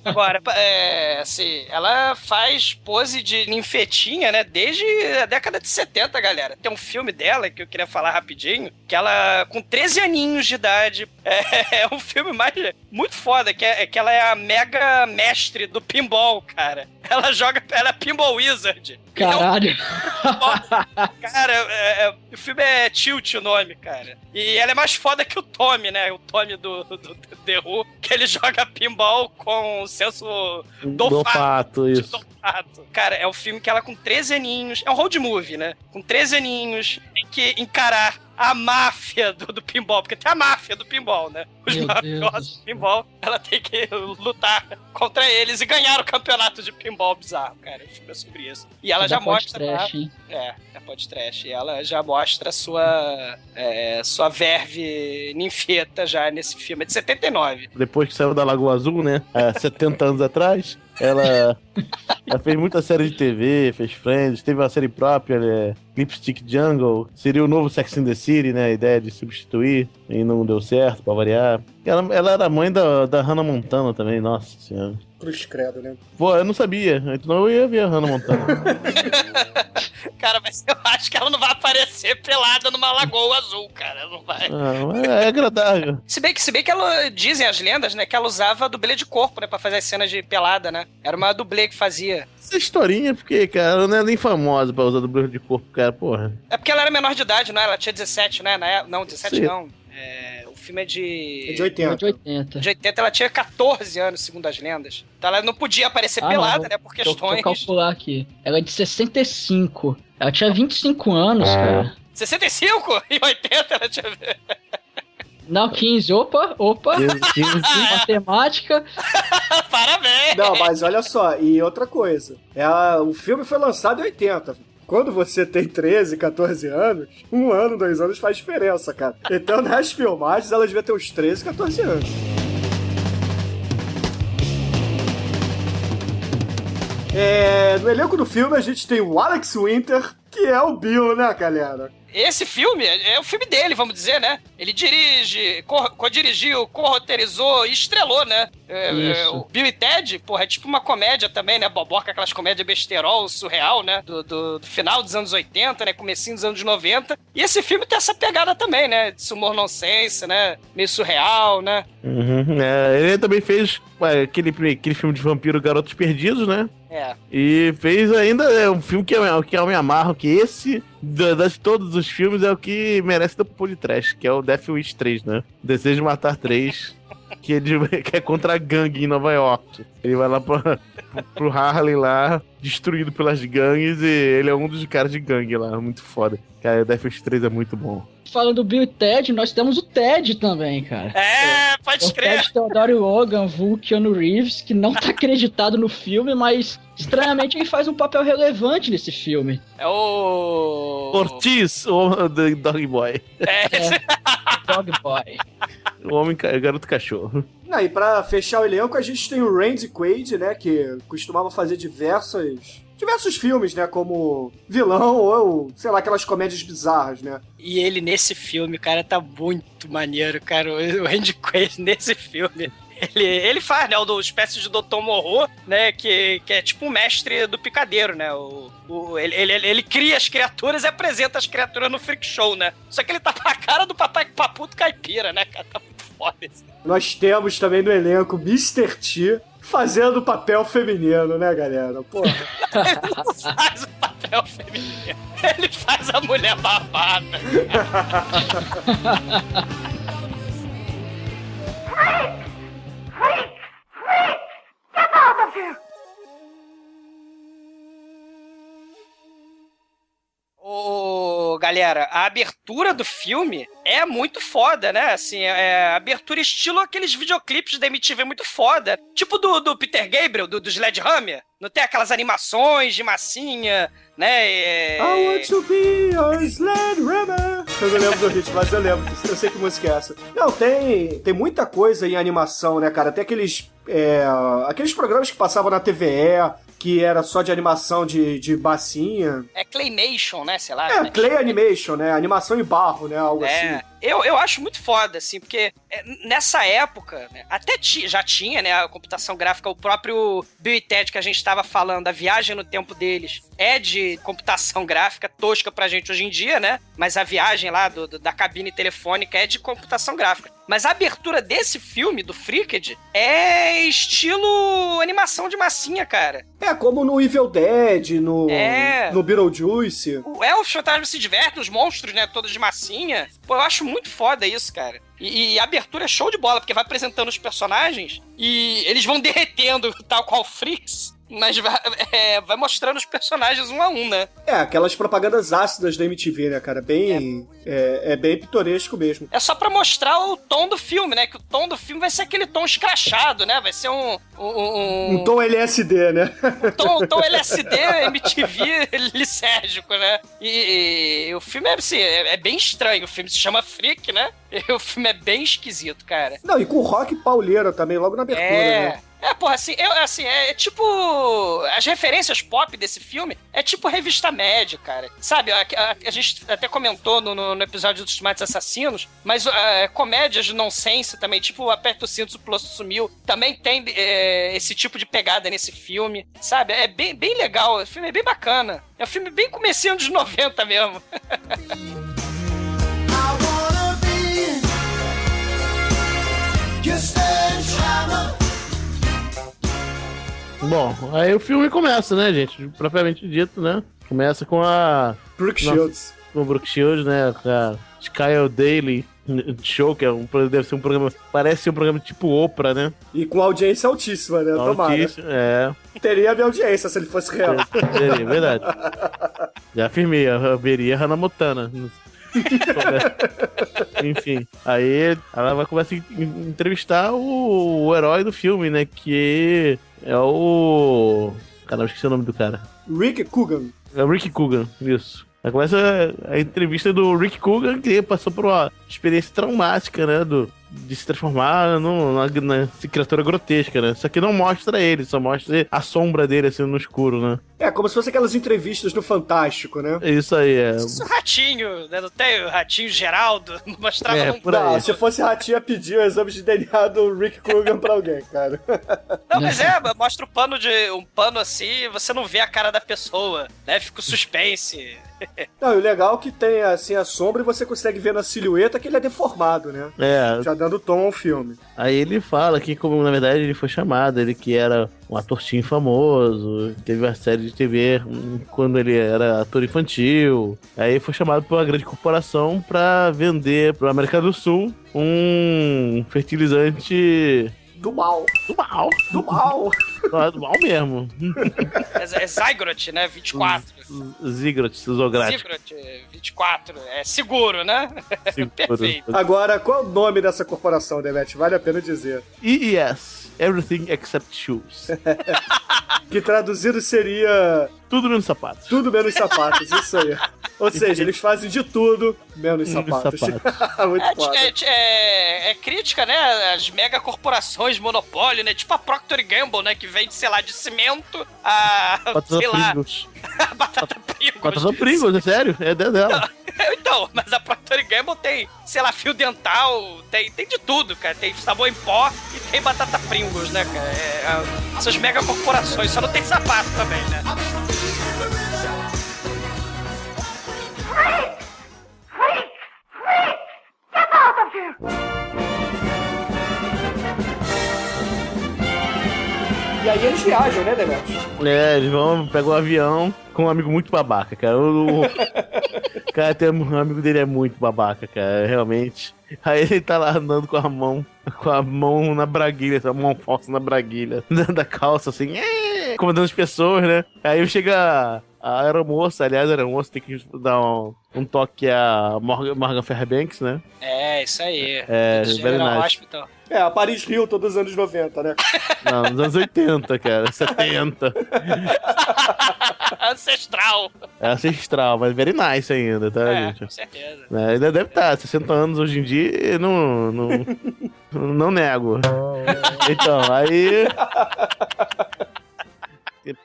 Agora, é, assim, ela faz pose de ninfetinha, né? Desde a década de 70, galera. Tem um filme dela que eu queria falar rapidinho, que ela, com 13 aninhos de idade, é, um filme mais muito foda, que, é, que ela é a mega mestre do pinball, cara. Ela joga, ela é pinball wizard. É um caralho. Cara, é- é- o filme é Tilt o nome, cara. E ela é mais foda que o Tommy, né? O Tommy do, do, do The Who, que ele joga pinball com senso Do do fato. isso. fato. Cara, é um filme que ela com 13 aninhos. É um road movie, né? Com 13 aninhos, tem que encarar a máfia do, do pinball, porque tem a máfia do pinball, né? Os Meu mafiosos Deus. do pinball, ela tem que lutar contra eles e ganhar o campeonato de pinball bizarro, cara. O filme é sobre isso. E ela já pode mostra trash, hein? é, é podcast. E ela já mostra sua, é, sua verve ninfeta já nesse filme. É de 79. Depois que saiu da Lagoa Azul, né? Há 70 anos atrás. Ela, ela fez muita série de TV, fez Friends, teve uma série própria, né? Lipstick Jungle. Seria o novo Sex in the City, né? A ideia de substituir. E não deu certo, pra variar. Ela, ela era mãe da, da Hannah Montana também, nossa senhora. Cruz credo, né? Pô, eu não sabia, então eu ia ver a Hannah Montana. Cara, mas eu acho que ela não vai aparecer pelada numa lagoa azul, cara. Não vai. ah, é agradável. Se bem que, se bem que ela, dizem as lendas, né, que ela usava dublê de corpo, né, pra fazer as cenas de pelada, né? Era uma dublê que fazia. Essa historinha, porque, cara, ela não é nem famosa pra usar dublê de corpo, cara, porra. É porque ela era menor de idade, não é? Ela tinha 17, né? Época- Não, 17 Sim. não. É, filme é de... É de 80. De 80. De 80, ela tinha 14 anos, segundo as lendas. Então ela não podia aparecer Ah, pelada, não. né? Por questões. Deixa eu calcular aqui. Ela é de 65. Ela tinha 25 anos, cara. 65? Em 80 ela tinha. Não, 15. Opa, opa. 15, Matemática. Parabéns! Não, mas olha só, e outra coisa. É a- o filme foi lançado em 80. Quando você tem 13, 14 anos, um ano, dois anos faz diferença, cara. Então nas filmagens ela devia ter uns 13, 14 anos. É, no elenco do filme a gente tem o Alex Winter, que é o Bill, né, galera? Esse filme é é o filme dele, vamos dizer, né? Ele dirige, co- co-dirigiu, co-roteirizou e estrelou, né? É, é, o Bill e Ted, porra, é tipo uma comédia também, né? Boboca, aquelas comédias besterol, surreal, né? Do, do- do final dos anos 80, né? Comecinho dos anos 90. E esse filme tem essa pegada também, né? De humor nonsense, né? Meio surreal, né? Uhum, é, ele também fez aquele, aquele filme de vampiro Garotos Perdidos, né? É. E fez ainda é, um filme que eu, que eu me amarro, que esse, das todos os filmes, é o que merece do Poli Trash, que é o Death Wish 3, né? Desejo de Matar 3, que, ele, que é contra a gangue em Nova York. Ele vai lá pro, pro Harley lá, destruído pelas gangues, e ele é um dos caras de gangue lá, muito foda. Cara, o Death Wish 3 é muito bom. Falando do Bill e Ted, nós temos o Ted também, cara. É, É pode o crer. Ted Theodore Logan, vulgo Keanu Reeves, que não tá acreditado no filme, mas estranhamente ele faz um papel relevante nesse filme. É o. Ortiz, o do Dog Boy. É, Dog Boy. O homem, ca- garoto cachorro. Não, e pra fechar o elenco, a gente tem o Randy Quaid, né? Que costumava fazer diversas. Diversos filmes, né? Como vilão ou, sei lá, aquelas comédias bizarras, né? E ele nesse filme, cara, tá muito maneiro, cara. O Andy Quaid nesse filme. Ele, ele faz, né, o do espécie de Dr. Morro, né, que, que é tipo um mestre do picadeiro, né, o, o- ele, ele, ele cria as criaturas e apresenta as criaturas no freak show, né, só que ele tá com a cara do papai paputo caipira, né, cara, tá muito foda esse. Nós temos também no elenco Mr. T fazendo papel feminino, né, galera? Porra. Ele não faz o papel feminino, ele faz a mulher babada. galera, a abertura do filme é muito foda, né? Assim, é a abertura estilo aqueles videoclipes da MTV muito foda. Tipo do, do Peter Gabriel, do, do Sledgehammer. Não tem aquelas animações de massinha, né? É... I want to be a sled runner. Eu não lembro do ritmo, mas eu lembro. Eu sei que música é essa. Não, tem, tem muita coisa em animação, né, cara? Tem aqueles. é, aqueles programas que passavam na TVE, que era só de animação de, de bacinha. É Claymation, né? Sei lá. É? Clay Animation, né? Animação em barro, né? Algo É, assim. Eu, eu acho muito foda, assim, porque é, nessa época, né, até já tinha, né, a computação gráfica, o próprio Bill e Ted que a gente estava falando, a viagem no tempo deles é de computação gráfica, tosca pra gente hoje em dia, né, mas a viagem lá do- do- da cabine telefônica é de computação gráfica. Mas a abertura desse filme, do Freaked, é estilo animação de massinha, cara. É, como no Evil Dead, no, É. no Beetlejuice. O Elf Fantasma se diverte, os monstros, né, todos de massinha. Pô, eu acho muito foda isso, cara. E, e a abertura é show de bola, porque vai apresentando os personagens e eles vão derretendo, tal qual Freaks, mas vai, é, vai mostrando os personagens um a um, né? É, aquelas propagandas ácidas da MTV, né, cara? Bem. É, é bem pitoresco mesmo. É só pra mostrar o tom do filme, né? Que o tom do filme vai ser aquele tom escrachado, né? Vai ser um. Um, um, Um tom LSD, né? um tom, um tom LSD, MTV lisérgico, né? E, e o filme é, assim, é, é bem estranho. O filme se chama Freak, né? E o filme é bem esquisito, cara. Não, e com rock pauleira também, logo na abertura, É. né? É, porra, assim, eu, assim, é, é tipo. As referências pop desse filme é tipo revista média, cara. Sabe, a, a- a gente até comentou no, no- no episódio dos Tomates Assassinos, mas é, comédias de nonsense também, tipo Aperta o Cinto, o Plosto Sumiu, também tem é, esse tipo de pegada nesse filme, sabe? É bem, bem legal, o filme é bem bacana. É um filme bem comecinho dos 90 mesmo. Bom, aí o filme começa, né, gente? Propriamente dito, né? Começa com a. Brooke Nossa. Shields. Com o Brooke Shields, né? A Kyle Daily Show, que é um, deve ser um programa. Parece ser um programa tipo Oprah, né? E com audiência altíssima, né? Tomara. Altíssimo, É. Teria a minha audiência se ele fosse real. É, é verdade. Já afirmei, eu veria Hannah Montana. Enfim, aí ela vai começar a en- entrevistar o, o herói do filme, né? Que é o. Caramba, esqueci o nome do cara. Rick Coogan. É o Rick Coogan, isso. Aí começa a entrevista do Rick Coogan, que passou por uma experiência traumática, né? Do, de se transformar numa, numa criatura grotesca, né? Só que não mostra ele, só mostra a sombra dele assim no escuro, né? É, como se fosse aquelas entrevistas no Fantástico, né? É isso aí, é. Isso, o ratinho, né? Não tem o ratinho Geraldo? Mostrava É, um por Não, se fosse ratinho, ia pedir o exame de DNA do Rick Coogan pra alguém, cara. Não, mas é, mostra o pano de. um pano assim, você não vê a cara da pessoa, né? Fica o suspense. Não, e o legal é que tem assim a sombra e você consegue ver na silhueta que ele é deformado, né? É, Já dando tom ao filme. aí ele fala que, como na verdade ele foi chamado, ele que era um ator teen famoso, teve uma série de TV hum, quando ele era ator infantil. Aí foi chamado por uma grande corporação pra vender pra América do Sul um fertilizante Do mal. do mal. Do mal. Não, é do mal mesmo. É, é Zygrot, né? 24. Ziggrat, Zograt. Zygrot, 24. É seguro, né? Perfeito. Agora, qual é o nome dessa corporação, Demet? Vale a pena dizer. EES, Everything Except Shoes. Que traduzido seria Tudo menos sapatos. tudo menos sapatos, isso aí. Ou seja, eles fazem de tudo menos Menos sapatos. Muito É, é, é- é crítica, né? As megacorporações, monopólio, né? Tipo a Procter Gamble, né? Que vende, sei lá, de cimento a. Batata sei lá, Pringles. a batata Pringles. Batata Pringles, é sério? É dela. Então, mas a Procter Gamble tem, sei lá, fio dental, tem, tem de tudo, cara. Tem sabor em pó e tem batata Pringles, né, cara? É, é, essas megacorporações, só não tem sapato também, né? E aí eles viajam, né, Demet? É, eles vão, pegam um avião com um amigo muito babaca, cara. O, o- cara, tem um amigo dele é muito babaca, cara, realmente. Aí ele tá lá andando com a mão, com a mão na braguilha, a mão forte na braguilha, da calça, assim, comandando as pessoas, né? Aí chega a aeromoça, aliás, a aeromoça tem que dar um, um toque a Morgan, Morgan Fairbanks, né? É, isso aí. É, very General nice. Hospital. É, a Paris Hilton dos anos 90, né? Não, nos anos 80, cara, 70. Ancestral. É ancestral, mas very nice ainda, tá, É, gente? com certeza. É, ainda deve estar, 60 anos hoje em dia, não, não, não nego. Então, aí.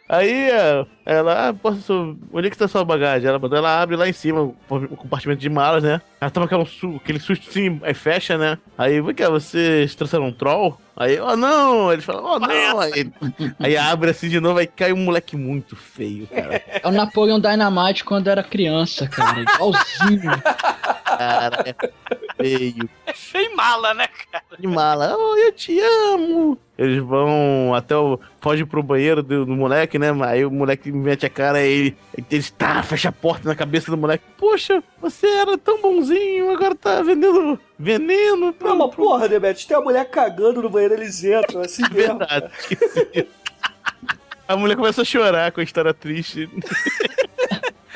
Aí é, ela, ah, posso, onde é que tá sua bagagem? Ela, ela abre lá em cima o compartimento de malas, né? Ela toma aquele, aquele susto assim, aí fecha, né? Aí, o que é? Vocês trouxeram um troll? Aí, oh não! Ele fala, oh não! Aí, aí abre assim de novo, aí cai um moleque muito feio, cara. É o Napoleon Dynamite quando era criança, cara. Igualzinho. Cara, é feio. É feio mala, né, cara? de mala. Oh, eu te amo. Eles vão até o. Foge pro banheiro do, do moleque, né? Aí o moleque mete a cara e ele. Ele tá, fecha a porta na cabeça do moleque. Poxa, você era tão bonzinho, agora tá vendendo veneno. Pra... Não, mas porra, Demet, tem a mulher cagando no banheiro, eles entram, assim mesmo. Verdade. esqueci. A mulher começa a chorar com a história triste.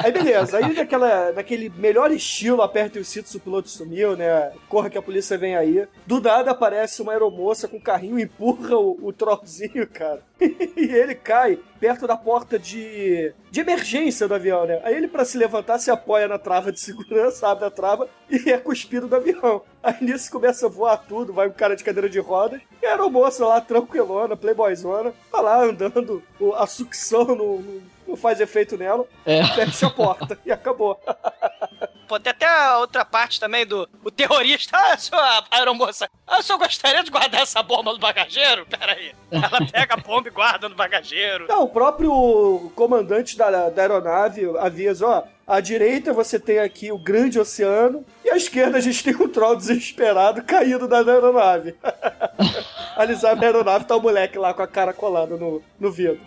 Aí beleza, aí naquela, naquele melhor estilo, aperta o cinto, o piloto sumiu, né? Corra que a polícia vem aí. Do nada aparece uma aeromoça com o carrinho e empurra o, o cara. e ele cai perto da porta de, de emergência do avião, né? Aí ele, pra se levantar, se apoia na trava de segurança, abre a trava e é cuspido do avião. Aí nisso começa a voar tudo, vai um cara de cadeira de rodas, e era o moço lá, tranquilona, playboyzona, tá lá andando, a sucção não, não, não faz efeito nela, É. fecha a porta e acabou. Pô, tem até a outra parte também do o terrorista. Ah, sua aeromoça, ah, o senhor gostaria de guardar essa bomba no bagageiro? Pera aí. Ela pega a bomba e guarda no bagageiro. Não, o próprio comandante da, da aeronave avisa, ó, à direita você tem aqui o grande oceano e à esquerda a gente tem um troll desesperado caído da aeronave. Ali sabe, a aeronave tá o moleque lá com a cara colada no, no vidro.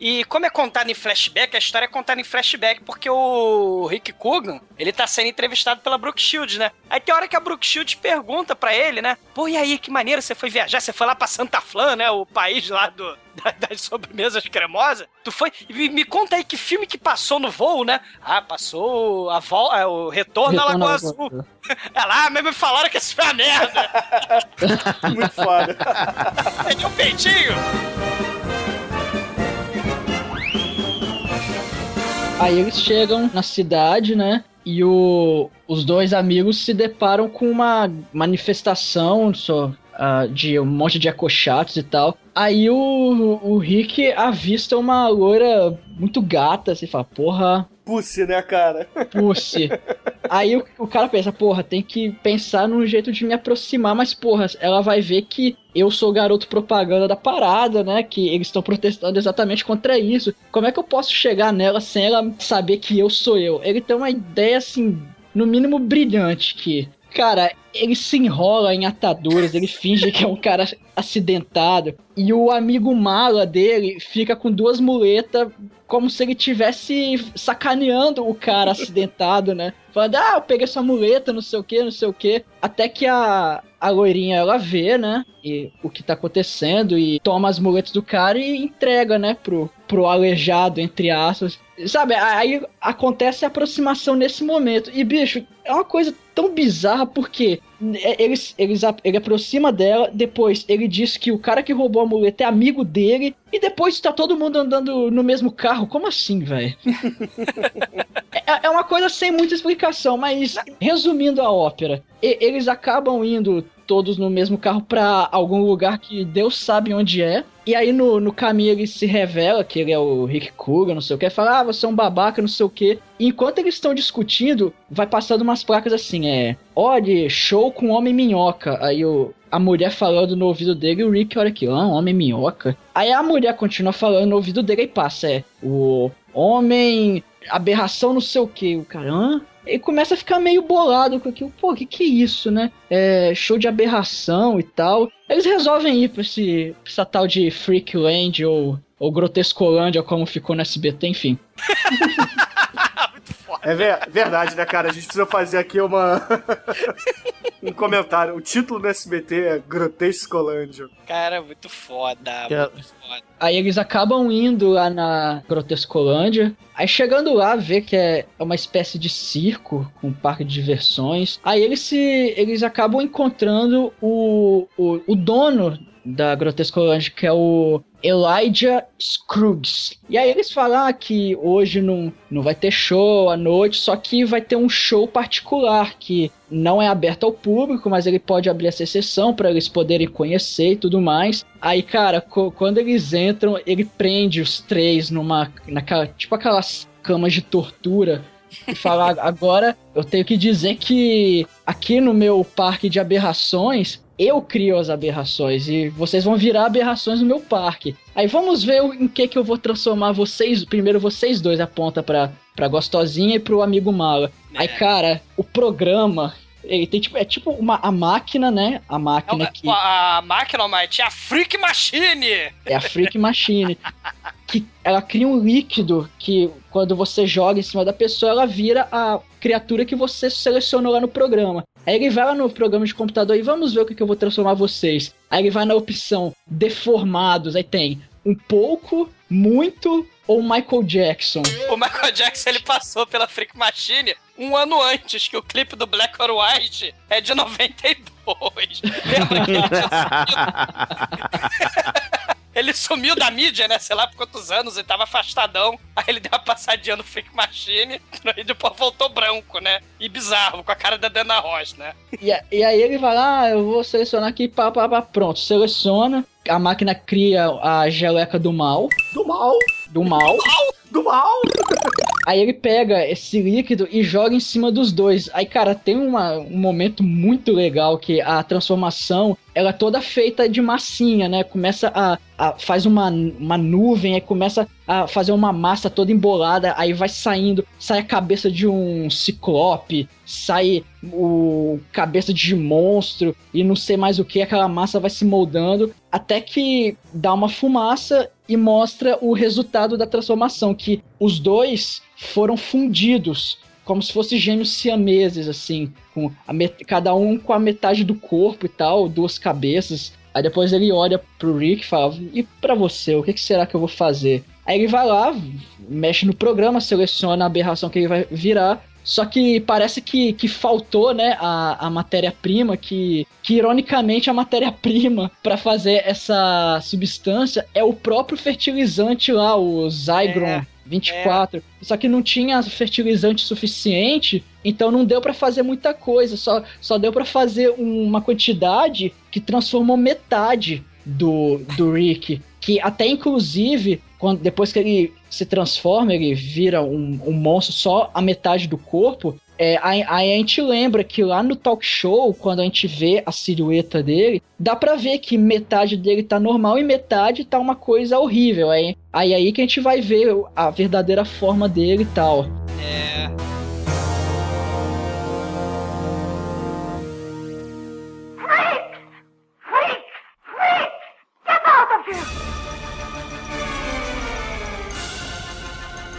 E como é contado em flashback, a história é contada em flashback porque o Rick Coogan, ele tá sendo entrevistado pela Brooke Shields, né? Aí tem hora que a Brooke Shields pergunta pra ele, né? Pô, e aí, que maneiro você foi viajar? Você foi lá pra Santa Flan, né? O país lá do, da- das sobremesas cremosas. Tu foi... Me, me conta aí que filme que passou no voo, né? Ah, passou a vol... é, o Retorno, à Retorno à Lagoa Azul. É lá, mas me falaram que isso foi uma merda. Muito foda. Peguei um peitinho. Aí eles chegam na cidade, né? E o, os dois amigos se deparam com uma manifestação só, ah, de um monte de acochatos e tal. Aí o, o Rick avista uma loira muito gata, assim, fala, porra, Pussy, né, cara? Pussy. Aí o, o cara pensa, porra, tem que pensar num jeito de me aproximar, mas porra, ela vai ver que eu sou o garoto propaganda da parada, né? Que eles estão protestando exatamente contra isso. Como é que eu posso chegar nela sem ela saber que eu sou eu? Ele tem uma ideia, assim, no mínimo brilhante que. Cara, ele se enrola em ataduras, ele finge que é um cara acidentado. E o amigo mala dele fica com duas muletas, como se ele tivesse sacaneando o cara acidentado, né? Falando, ah, eu peguei essa muleta, não sei o que, não sei o que. Até que a, a loirinha, ela vê, né? E o que tá acontecendo e toma as muletas do cara e entrega, né? Pro, pro aleijado, entre aspas. Sabe, aí acontece a aproximação nesse momento. E, bicho, é uma coisa tão bizarra porque eles, eles, ele aproxima dela, depois ele diz que o cara que roubou a muleta é amigo dele, e depois tá todo mundo andando no mesmo carro. Como assim, velho? é, é uma coisa sem muita explicação, mas resumindo a ópera, eles acabam indo todos no mesmo carro pra algum lugar que Deus sabe onde é. E aí no, no caminho ele se revela que ele é o Rick Coogan, não sei o que, fala, ah, você é um babaca, não sei o que. Enquanto eles estão discutindo, vai passando umas placas assim, é. Olha, show com homem minhoca. Aí o, a mulher falando no ouvido dele, e o Rick olha aqui, ah, homem minhoca. Aí a mulher continua falando no ouvido dele e passa, é. O homem. aberração não sei o que. O cara, hã? Ele começa a ficar meio bolado com aquilo. Pô, que que é isso, né? É, show de aberração e tal. Eles resolvem ir pra, esse, pra essa tal de Freakland ou, ou Grotescolândia, como ficou no SBT, enfim. É ver- verdade, né, cara? A gente precisa fazer aqui uma. um comentário. O título do SBT é Grotescolândia. Cara, muito foda. Cara. Muito foda. Aí eles acabam indo lá na Grotescolândia. Aí chegando lá, vê que é uma espécie de circo com um parque de diversões. Aí eles se. Eles acabam encontrando o, o, o dono da Grotescolândia, que é o Elijah Scruggs. E aí eles falam ah, que hoje não, não vai ter show à noite, só que vai ter um show particular que não é aberto ao público, mas ele pode abrir essa exceção para eles poderem conhecer e tudo mais. Aí, cara, quando eles entram, ele prende os três numa naquela tipo aquelas camas de tortura e fala agora eu tenho que dizer que aqui no meu parque de aberrações eu crio as aberrações e vocês vão virar aberrações no meu parque. Aí vamos ver em que que eu vou transformar vocês. Primeiro vocês dois aponta pra, pra gostosinha e pro amigo mala. Aí, cara, o programa. Ele tem tipo. É tipo uma, a máquina, né? A máquina que. A máquina, Almighty, é a Freak Machine! É a Freak Machine. que ela cria um líquido que, quando você joga em cima da pessoa, ela vira a criatura que você selecionou lá no programa. Aí ele vai lá no programa de computador e vamos ver o que, que eu vou transformar vocês. Aí ele vai na opção deformados, aí tem um pouco, muito ou Michael Jackson. O Michael Jackson ele passou pela Freak Machine um ano antes, que o clipe do Black or White é de 92. Lembra que ele tinha Ele sumiu da mídia, né? Sei lá por quantos anos, ele tava afastadão. Aí ele deu uma passadinha no Fake Machine e depois voltou branco, né? E bizarro, com a cara da Dana Ross, né? E, e aí ele vai lá, ah, eu vou selecionar aqui, pá, pá, pá, pronto. Seleciona, a máquina cria a geleca do mal. Do mal. Do mal. Do mal. Aí ele pega esse líquido e joga em cima dos dois. Aí, cara, tem uma- um momento muito legal que a transformação ela é toda feita de massinha, né? Começa a. a- faz uma, uma nuvem, aí começa a fazer uma massa toda embolada, aí vai saindo, sai a cabeça de um ciclope, sai o cabeça de monstro e não sei mais o que, aquela massa vai se moldando, até que dá uma fumaça e mostra o resultado da transformação, que os dois foram fundidos, como se fossem gêmeos siameses, assim, com cada um com a metade do corpo e tal, duas cabeças. Aí depois ele olha pro Rick e fala: E pra você, o que, que será que eu vou fazer? Aí ele vai lá, mexe no programa, seleciona a aberração que ele vai virar. Só que parece que, que faltou, né, a, a matéria-prima, que, que ironicamente a matéria-prima para fazer essa substância é o próprio fertilizante lá, o Zygron É, 24. Só que não tinha fertilizante suficiente, então não deu pra fazer muita coisa. Só, só deu pra fazer uma quantidade que transformou metade do, do Rick. Que até inclusive, quando, depois que ele se transforma, ele vira um, um monstro só a metade do corpo. É, aí, aí a gente lembra que lá no talk show, quando a gente vê a silhueta dele, dá pra ver que metade dele tá normal e metade tá uma coisa horrível. Aí, aí aí que a gente vai ver a verdadeira forma dele e tal. É.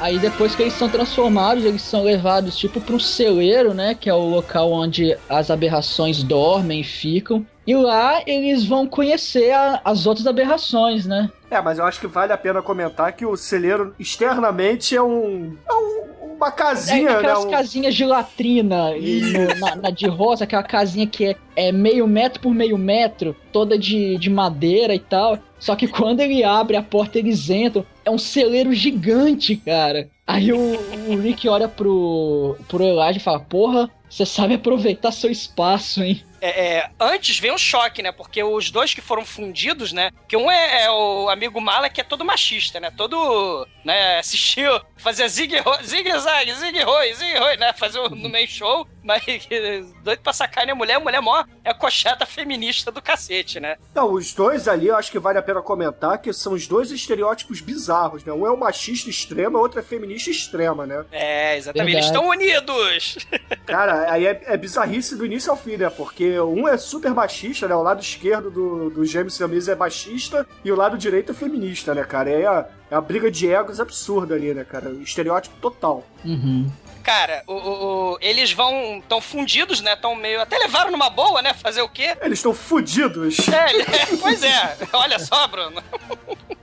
Aí depois que eles são transformados, eles são levados tipo para um celeiro, né, que é o local onde as aberrações dormem e ficam. E lá eles vão conhecer a- as outras aberrações, né? É, mas eu acho que vale a pena comentar que o celeiro externamente é um. É um- uma É, casinha, né? aquelas Um- casinhas de latrina e no- na, na de rosa, aquela casinha que é, é meio metro por meio metro, toda de, de madeira e tal. Só que quando ele abre a porta, eles entram. É um celeiro gigante, cara. Aí o, o Rick olha pro, pro Elijah e fala: Porra, você sabe aproveitar seu espaço, hein? É, é, antes vem um choque, né? Porque os dois que foram fundidos, né? Que um é, é o amigo Mala, que é todo machista, né? Todo, né? Assistiu, fazia zig zigue-zague, zigue-roi, zigue-roi, né? Fazia o- no meio show, mas doido pra sacar a mulher, mulher mó é a cocheta feminista do cacete, né? Não, os dois ali eu acho que vale a pena comentar que são os dois estereótipos bizarros, né? Um é o machista extremo, a outra é feminista extrema, né? É, exatamente. Eles Verdade. estão unidos! Cara, aí é, é bizarrice do início ao fim, né? Porque um é super machista, né? O lado esquerdo do, do James Siamese é machista e o lado direito é feminista, né, cara? É a, é a briga de egos absurda ali, né, cara? Estereótipo total. Uhum. Cara, o, o- o- eles vão. tão fundidos, né? Tão meio. Até levaram numa boa, né? Fazer o quê? Eles estão fudidos. É, é, pois é, olha só, Bruno.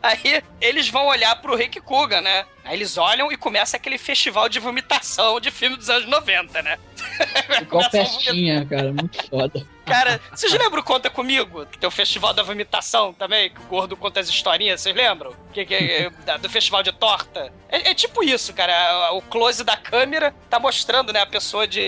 Aí eles vão olhar pro Rick Kuga, né? Aí eles olham e começa aquele festival de vomitação de filme dos anos 90, né? Igual festinha, cara. Muito foda. Cara, vocês lembram Conta Comigo? Que tem o festival da vomitação também, que o gordo conta as historinhas, vocês lembram? Que, que, da- do festival de torta. É, é tipo isso, cara. O close da câmera tá mostrando, né, a pessoa de.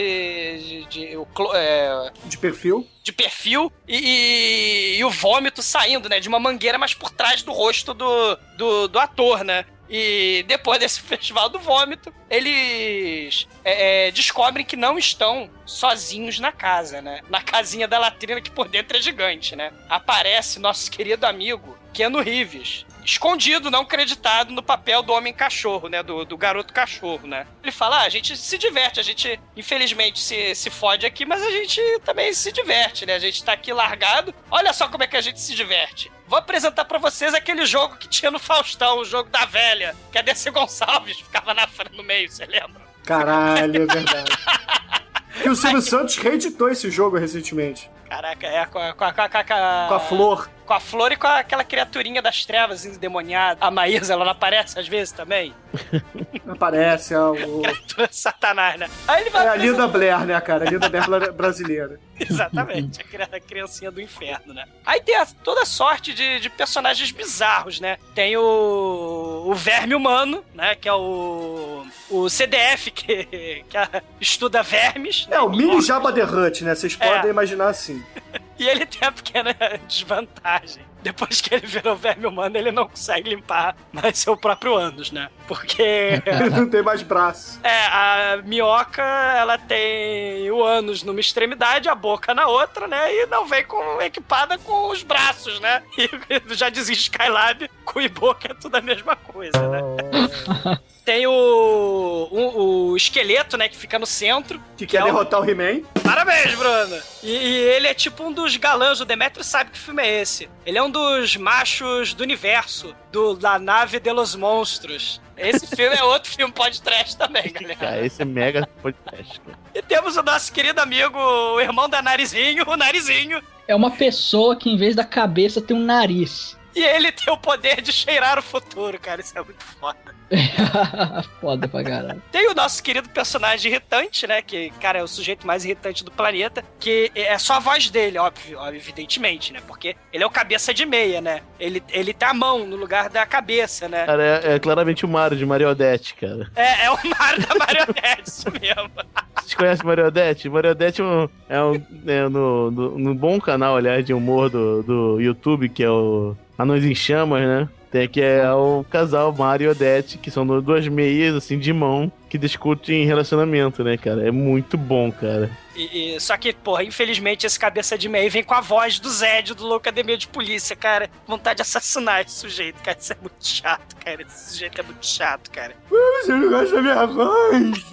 de, de- o é, De perfil. de perfil e, e- e o vômito saindo, né? De uma mangueira, mas por trás do rosto do, do, do ator, né? E depois desse festival do vômito, eles é, é, descobrem que não estão sozinhos na casa, né? Na casinha da latrina, que por dentro é gigante, né? Aparece nosso querido amigo Keanu Reeves. Escondido, não acreditado no papel do homem cachorro, né? Do, do garoto cachorro, né? Ele fala: ah, a gente se diverte, a gente infelizmente se, se fode aqui, mas a gente também se diverte, né? A gente tá aqui largado. Olha só como é que a gente se diverte. Vou apresentar pra vocês aquele jogo que tinha no Faustão, o jogo da velha, que a DC Gonçalves ficava na frente no meio, você lembra? Caralho, é verdade. que o Silvio Santos reeditou esse jogo recentemente. Caraca, é com a, com a, com a, com a, Com a flor. Com a flor e com aquela criaturinha das trevas endemoniada. A Maísa, ela não aparece às vezes também? Aparece, é o... Criatura Satanás, né? Aí ele vai É a Linda Blair, né, cara? A Linda Blair bra- brasileira. Exatamente, a cri- a criancinha do inferno, né? Aí tem a- toda sorte de, de personagens bizarros, né? Tem o, o verme humano, né? Que é o, o CDF, que, que a- estuda vermes. É, o mini Jabba the Hutt, né? Vocês É. podem imaginar assim. E ele tem a pequena desvantagem. Depois que ele virou verme humano, ele não consegue limpar mais seu próprio ânus, né? Porque Ele não tem mais braço. É, a minhoca, ela tem o ânus numa extremidade, a boca na outra, né? E não vem com, equipada com os braços, né? E já dizia Skylab, cu e boca é tudo a mesma coisa, né? Tem o, o, o esqueleto, né, que fica no centro. Que quer é o- derrotar o He-Man. Parabéns, Bruno! E, e ele é tipo um dos galãs, o Demetrio sabe que filme é esse. Ele é um dos machos do universo, do, da nave de los monstros. Esse filme é outro filme podcast também, galera. Cara, esse é mega podcast, cara. E temos o nosso querido amigo, o irmão da Narizinho, o Narizinho. É uma pessoa que em vez da cabeça tem um nariz. E ele tem o poder de cheirar o futuro, cara. Isso é muito foda. Foda pra caralho. Tem o nosso querido personagem irritante, né? Que, cara, é o sujeito mais irritante do planeta. Que é só a voz dele, óbvio, evidentemente, né? Porque ele é o cabeça de meia, né? Ele, ele tem a mão no lugar da cabeça, né? Cara, é, é claramente o Mario de Mariodete, cara. É, é o Mario da marionete, isso mesmo. Vocês conhecem Mariodete? Mariodete é, um, é, um, é no, no, no bom canal, aliás, de humor do, do YouTube, que é o Anões em Chamas, né? Tem aqui é o casal Mario e Odete, que são duas meias, assim, de mão, que discutem relacionamento, né, cara? É muito bom, cara. E, e- só que, porra, infelizmente esse cabeça de meia vem com a voz do Zed do Loucademia de Polícia, cara. Vontade de assassinar esse sujeito, cara. Isso é muito chato, cara. Esse sujeito é muito chato, cara. Você não gosta da minha voz?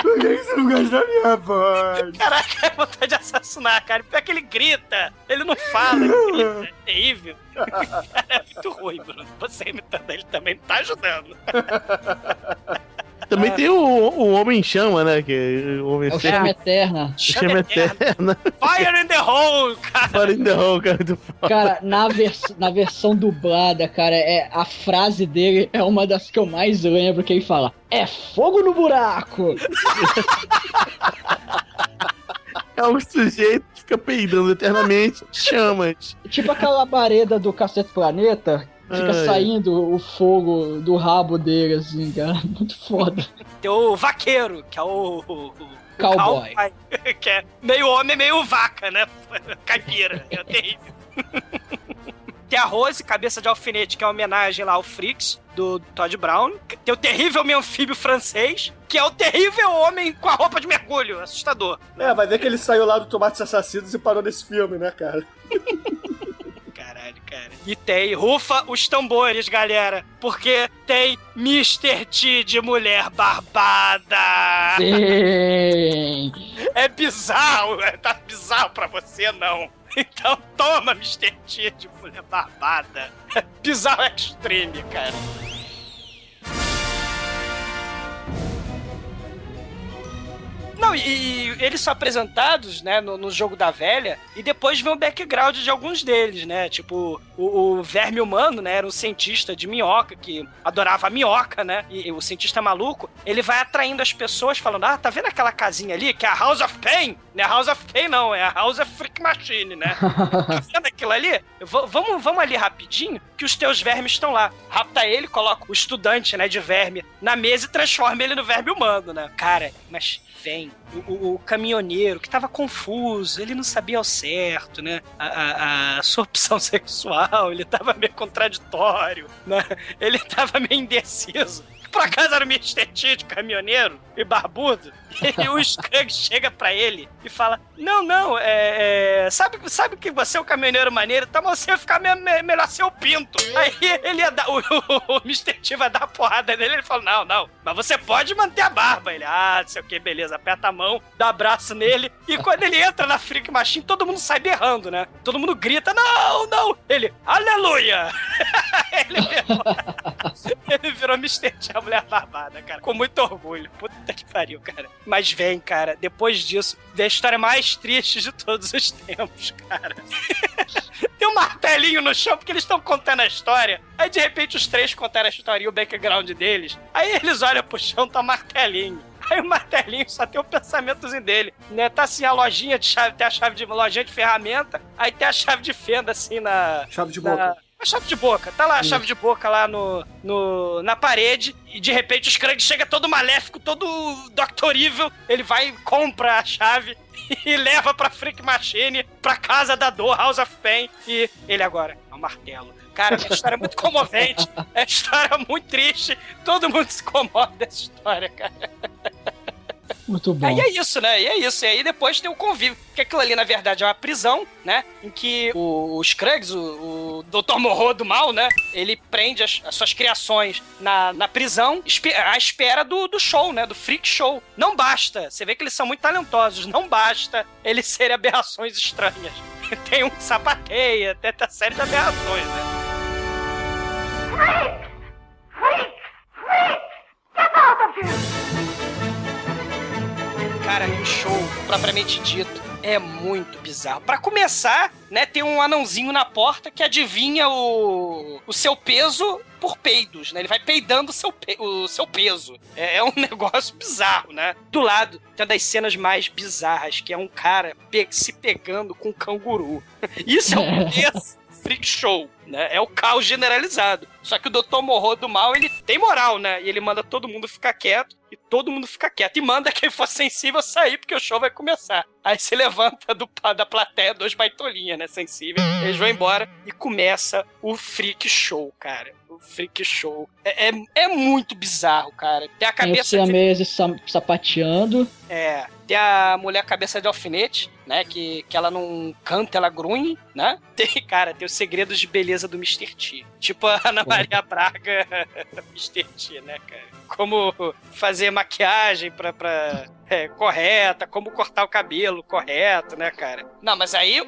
Por que você não gosta da minha voz? Caraca, é vontade de assassinar, cara. Pior que ele grita. Ele não fala, ele grita. É terrível. Cara, é muito ruim, Bruno. Você imitando ele também não tá ajudando. Também tem o, o Homem em Chama, né? Que, o Homem É o. Chama Eterna. Chama Eterna. Fire in the hole, cara. Fire in the hole, cara. do foda. Cara, na, vers na versão dublada, cara, é, a frase dele é uma das que eu mais lembro, que ele fala, é fogo no buraco! É um sujeito fica peidando eternamente chamas. tipo aquela labareda do Cacete Planeta, fica Ai. saindo o fogo do rabo dele, assim, cara, muito foda. Tem o vaqueiro, que é o. o- o Cowboy. cowboy, que é meio homem, meio vaca, né? Caipira. É terrível. Tem a Rose, cabeça de alfinete, que é uma homenagem lá ao Frix, do Todd Brown. Tem o terrível homem anfíbio francês, que é o terrível homem com a roupa de mergulho. Assustador. É, vai ver que ele saiu lá do Tomates Assassinos e parou nesse filme, né, cara? Caralho, cara. E tem, rufa os tambores, galera. Porque tem Mr. T de mulher barbada. Sim! É bizarro, é, tá bizarro pra você, não. Então toma, Mr. T de mulher barbada. Bizarro extreme, cara. Não, e, e eles são apresentados, né, no, no jogo da velha, e depois vem o background de alguns deles, né? Tipo, o, o verme humano, né, era um cientista de minhoca que adorava a minhoca, né? E, o cientista maluco, ele vai atraindo as pessoas falando: Ah, tá vendo aquela casinha ali que é a House of Pain? Não é a House of Pain, não, é a House of Freak Machine, né? tá vendo aquilo ali? Vou- vamos, vamos ali rapidinho, que os teus vermes estão lá. Rapta ele, coloca o estudante, né, de verme na mesa e transforma ele no verme humano, né? Cara, mas vem o, o- caminhoneiro que tava confuso, ele não sabia ao certo, né? A, a- a sua opção sexual, ele tava meio contraditório, né? Ele tava meio indeciso. Por acaso era. T de caminhoneiro e barbudo? E o Skug chega pra ele e fala: Não, não, é, é, sabe, sabe que você é um caminhoneiro maneiro, então você vai ficar me- me- melhor ser o pinto. Aí ele ia dar, o, o, Mr. T vai dar a porrada nele, ele fala: Não, não, mas você pode manter a barba. Ele, ah, não sei o que, beleza, aperta a mão, dá abraço nele. E quando ele entra na Freak Machine, todo mundo sai berrando, né? Todo mundo grita: Não, não. Ele, aleluia. ele virou, ele virou Mr. T, a mulher barbada, cara. Com muito orgulho. Puta que pariu, cara. Mas vem, cara, depois disso, vem a história mais triste de todos os tempos, cara. martelinho no chão porque eles estão contando a história. Aí de repente os três contaram a história e o background deles. Aí eles olham pro chão, tá martelinho. Aí o martelinho só tem o pensamentozinho dele, né? Tá assim a lojinha de chave, tem a chave de lojinha de ferramenta, aí tem a chave de fenda assim na Chave de na- boca. A chave de boca. Tá lá a chave de boca lá no, no, na parede e de repente o Scruggs chega todo maléfico, todo Dr. Evil. Ele vai e compra a chave e leva pra Freak Machine, pra casa da dor, House of Pain. E ele agora é um martelo. Cara, a história é muito comovente. É uma história muito triste. Todo mundo se comove dessa história, cara. Muito bom. Aí é isso, né? E é isso. E aí depois tem o convívio. Que aquilo ali, na verdade, é uma prisão, né? Em que o, o Scruggs, o, o Dr. Morro do mal, né? Ele prende as, as suas criações na, na prisão à espera do, do show, né? Do freak show. Não basta. Você vê que eles são muito talentosos. Não basta eles serem aberrações estranhas. Tem um que sapateia, tem essa série de aberrações, né? Cara, o show, propriamente dito, é muito bizarro. Pra começar, né, tem um anãozinho na porta que adivinha o, o seu peso por peidos, né? Ele vai peidando o seu, pe- o seu peso. É, é um negócio bizarro, né? Do lado, tem uma das cenas mais bizarras, que é um cara pe- se pegando com um canguru. Isso é um freak show, né? É o caos generalizado. Só que o Dr. Morro do mal, ele tem moral, né? E ele manda todo mundo ficar quieto e todo mundo fica quieto. E manda quem for sensível sair, porque o show vai começar. Aí se levanta do, da plateia dois baitolinhas, né? Sensíveis. Eles vão embora e começa o freak show, cara. O freak show. É, é, é muito bizarro, cara. Tem a Tem cabeça de siameses sa- sapateando. é, tem a mulher cabeça de alfinete, né? Que, que ela não canta, ela grunhe, né? Tem, cara, tem os segredos de beleza do Mr. T. Tipo a Ana Maria Braga Mr. T, né, cara? Como fazer maquiagem pra, pra é, correta, como cortar o cabelo correto, né, cara? Não, mas aí o,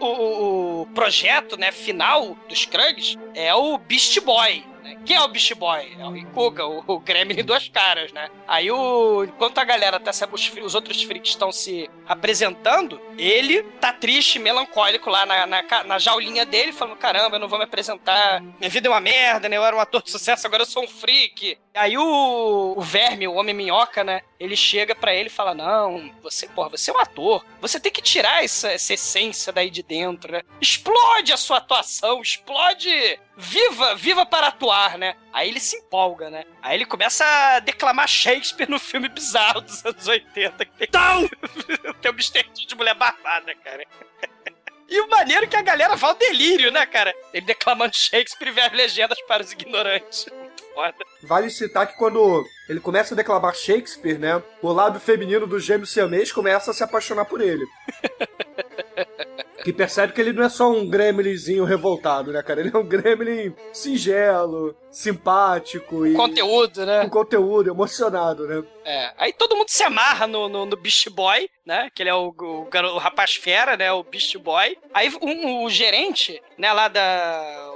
o- projeto, né, final dos Krugs é o Beast Boy, né? Quem é o Beast Boy? É o Ikuga, o, o Gremlin duas caras, né? Aí o. Enquanto a galera tá se. Os, os outros freaks estão se apresentando, ele tá triste, melancólico lá na, na, na jaulinha dele, falando: caramba, eu não vou me apresentar. Minha vida é uma merda, né? Eu era um ator de sucesso, agora eu sou um freak. Aí o, o verme, o homem minhoca, né? Ele chega pra ele e fala: Não, você, porra, você é um ator. Você tem que tirar essa, essa essência daí de dentro, né? Explode a sua atuação, explode. Viva, viva para atuar, né? Aí ele se empolga, né? Aí ele começa a declamar Shakespeare no filme bizarro dos anos 80. Que tem, tem o Mr. T de mulher barbada, cara. E o maneiro é que a galera vai ao delírio, né, cara? Ele declamando Shakespeare e vê as legendas para os ignorantes. Muito foda. Vale citar que quando ele começa a declamar Shakespeare, né? O lado feminino do gêmeo siamês começa a se apaixonar por ele. Que percebe que ele não é só um gremlinzinho revoltado, né, cara? Ele é um gremlin singelo, simpático e Conteúdo, né? com conteúdo, emocionado, né? É, aí todo mundo se amarra no, no, no Beast Boy, né? Que ele é o, o, o rapaz fera, né? O Beast Boy. Aí um- o gerente, né, lá da.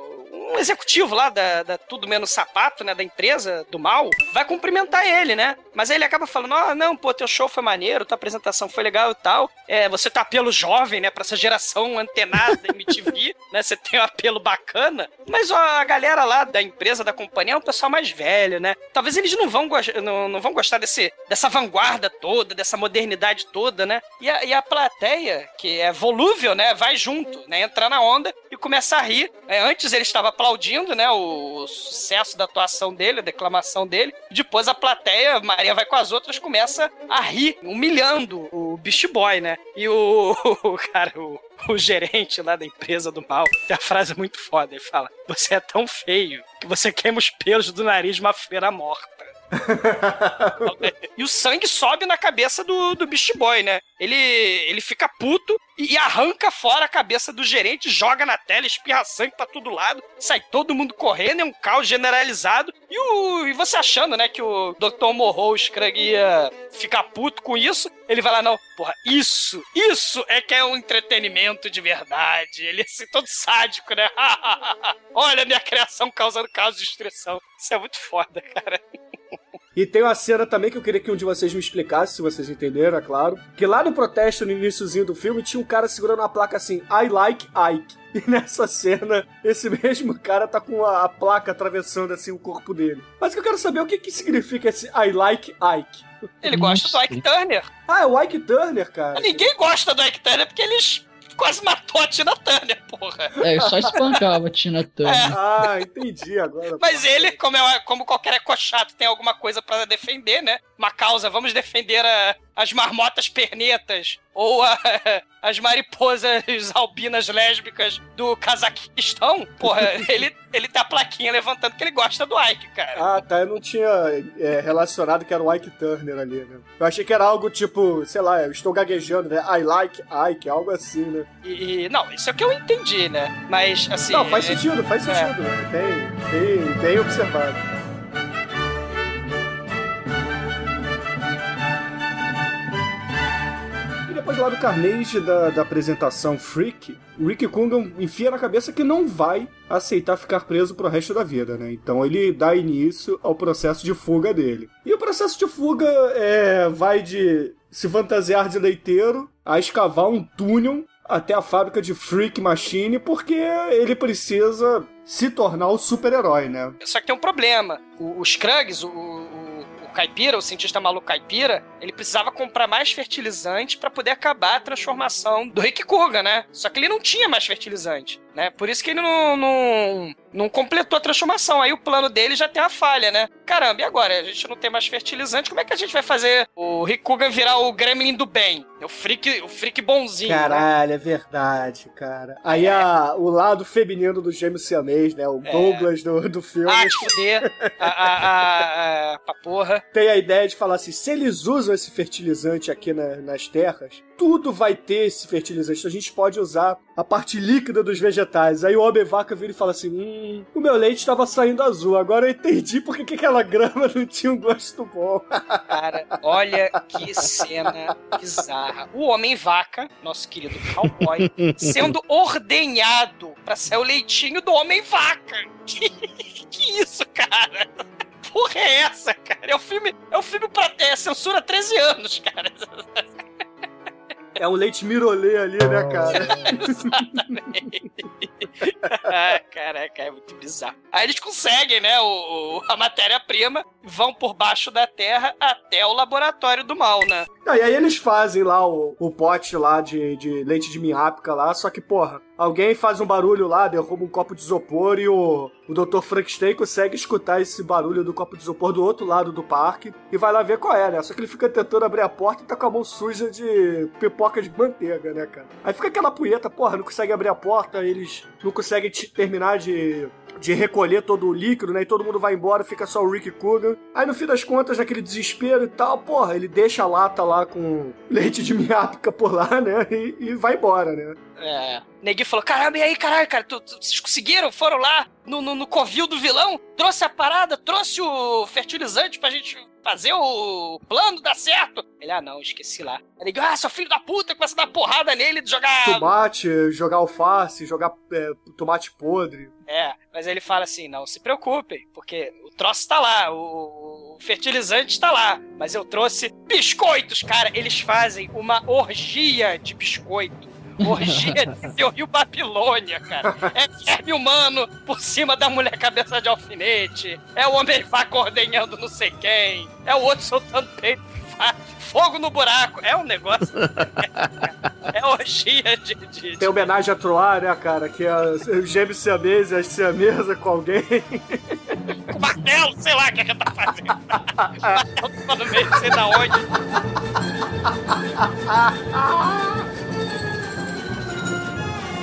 Um executivo lá da, da Tudo Menos Sapato, né? Da empresa do mal, vai cumprimentar ele, né? Mas aí ele acaba falando: Ah, não, pô, teu show foi maneiro, tua apresentação foi legal e tal. É, você tá apelo jovem, né? Pra essa geração antenada MTV, né? Você tem um apelo bacana. Mas ó, a galera lá da empresa, da companhia, é um pessoal mais velho, né? Talvez eles não vão, não, não vão gostar desse, dessa vanguarda toda, dessa modernidade toda, né? E a, e a plateia, que é volúvel, né? Vai junto, né? Entrar na onda e começa a rir. É, antes ele estava aplaudindo, né? O, sucesso da atuação dele, a declamação dele. Depois a plateia, Maria vai com as outras, começa a rir, humilhando o Beast Boy, né? E o, o cara, o, o gerente lá da empresa do mal, tem a frase muito foda. Ele fala: Você é tão feio que você queima os pelos do nariz de uma feira morta. e o sangue sobe na cabeça do, do Beast Boy, né? Ele, ele fica puto e, arranca fora a cabeça do gerente, joga na tela, espirra sangue pra todo lado, sai todo mundo correndo, é um caos generalizado. E, o, e você achando, né, que o Dr. Morro, o ia ficar puto com isso, ele vai lá, não, porra, isso, isso é que é um entretenimento de verdade. Ele é assim, todo sádico, né? Olha a minha criação causando caos de destruição. Isso é muito foda, cara. E tem uma cena também que eu queria que um de vocês me explicasse, se vocês entenderam, é claro. Que lá no protesto, no iníciozinho do filme, tinha um cara segurando uma placa assim, I like Ike. E nessa cena, esse mesmo cara tá com a, a placa atravessando assim o corpo dele. Mas eu quero saber é o que, que significa esse I like Ike. Ele gosta do Ike Turner. Ah, é o Ike Turner, cara. Ninguém gosta do Ike Turner porque eles quase matou a Tina Turner, porra. É, eu só espancava a Tina Turner. Ah, entendi agora. Mas ele, como, é, como qualquer ecochato, tem alguma coisa pra defender, né? Uma causa, vamos defender a- as marmotas pernetas ou a- as mariposas albinas lésbicas do Cazaquistão. Porra, ele, ele tem a plaquinha levantando que ele gosta do Ike, cara. Ah, tá. Eu não tinha é, relacionado que era o Ike Turner ali, né? Eu achei que era algo tipo, sei lá, eu estou gaguejando, né? I like Ike, algo assim, né? E, e- não, isso é o que eu entendi, né? Mas, assim... não, faz é- sentido, faz é. sentido. Bem, bem, bem observado. Lá do Carnage da, da apresentação Freak, o Rick Cunningham enfia na cabeça que não vai aceitar ficar preso pro resto da vida, né? Então ele dá início ao processo de fuga dele. E o processo de fuga é, vai de se fantasiar de leiteiro a escavar um túnel até a fábrica de Freak Machine, porque ele precisa se tornar o super-herói, né? Só que tem um problema. O, o Scruggs, o, o, o caipira, o cientista maluco caipira, ele precisava comprar mais fertilizante pra poder acabar a transformação do Rick Kuga, né? Só que ele não tinha mais fertilizante, né? Por isso que ele não, não, não completou a transformação. Aí o plano dele já tem uma falha, né? Caramba, e agora? A gente não tem mais fertilizante, como é que a gente vai fazer o Rick Kuga virar o Gremlin do bem? O freak, o freak bonzinho, né? Caralho, é verdade, cara. Aí a, o lado feminino do gêmeo siamês, né? O É. Douglas do, do filme. Ah, de fuder. A, a, a, a, pra porra. tem a ideia de falar assim: se eles usam esse fertilizante aqui na- nas terras, tudo vai ter esse fertilizante. A gente pode usar a parte líquida dos vegetais. Aí o homem vaca vira e fala assim: hum, o meu leite estava saindo azul. Agora eu entendi porque que aquela grama não tinha um gosto bom. Cara, olha que cena bizarra. O Homem-Vaca, nosso querido cowboy, sendo ordenhado pra ser o leitinho do Homem-Vaca. Que, que isso, cara? Porra é essa, cara? É o filme, é o filme pra é, censura 13 anos, cara. É um leite mirolê ali, né, cara? Exatamente. ah, caraca, é muito bizarro. Aí eles conseguem, né, o, o- a matéria-prima, vão por baixo da terra até o laboratório do mal, né? E aí eles fazem lá o, o pote lá de, de leite de minhápica lá, só que, porra, alguém faz um barulho lá, derruba um copo de isopor e o, o Dr. Frankenstein consegue escutar esse barulho do copo de isopor do outro lado do parque e vai lá ver qual é, né? Só que ele fica tentando abrir a porta e tá com a mão suja de pipoca de manteiga, né, cara? Aí fica aquela punheta, porra, não consegue abrir a porta, eles não conseguem te- terminar de de recolher todo o líquido, né? E todo mundo vai embora, fica só o Rick Coogan. Aí no fim das contas, naquele desespero e tal, porra, ele deixa a lata lá com leite de minhápica por lá, né? E, e vai embora, né? É. Neguinho falou: caramba, e aí, caralho, cara, tu- tu- vocês conseguiram? Foram lá no, no, no covil do vilão? Trouxe a parada, trouxe o fertilizante pra gente fazer o plano dar certo? Ele, ah, não, esqueci lá. Aí Neguinho, ah, seu filho da puta, começa a dar porrada nele, jogar. Tomate, jogar alface, jogar é, tomate podre. É, mas ele fala assim: não se preocupem, porque o troço tá lá, o fertilizante tá lá. Mas eu trouxe biscoitos, cara. Eles fazem uma orgia de biscoito. Orgia de Rio Babilônia, cara. É verme humano por cima da mulher cabeça de alfinete. É o homem vaca ordenhando não sei quem. É o outro soltando peito. Fogo no buraco. É um negócio. É orgia de. de- Tem homenagem a Troar, né, cara? Que é o gêmeo siamês e a siamesa com alguém. com martelo, sei lá o que a gente tá fazendo. martelo no meio, sei da onde.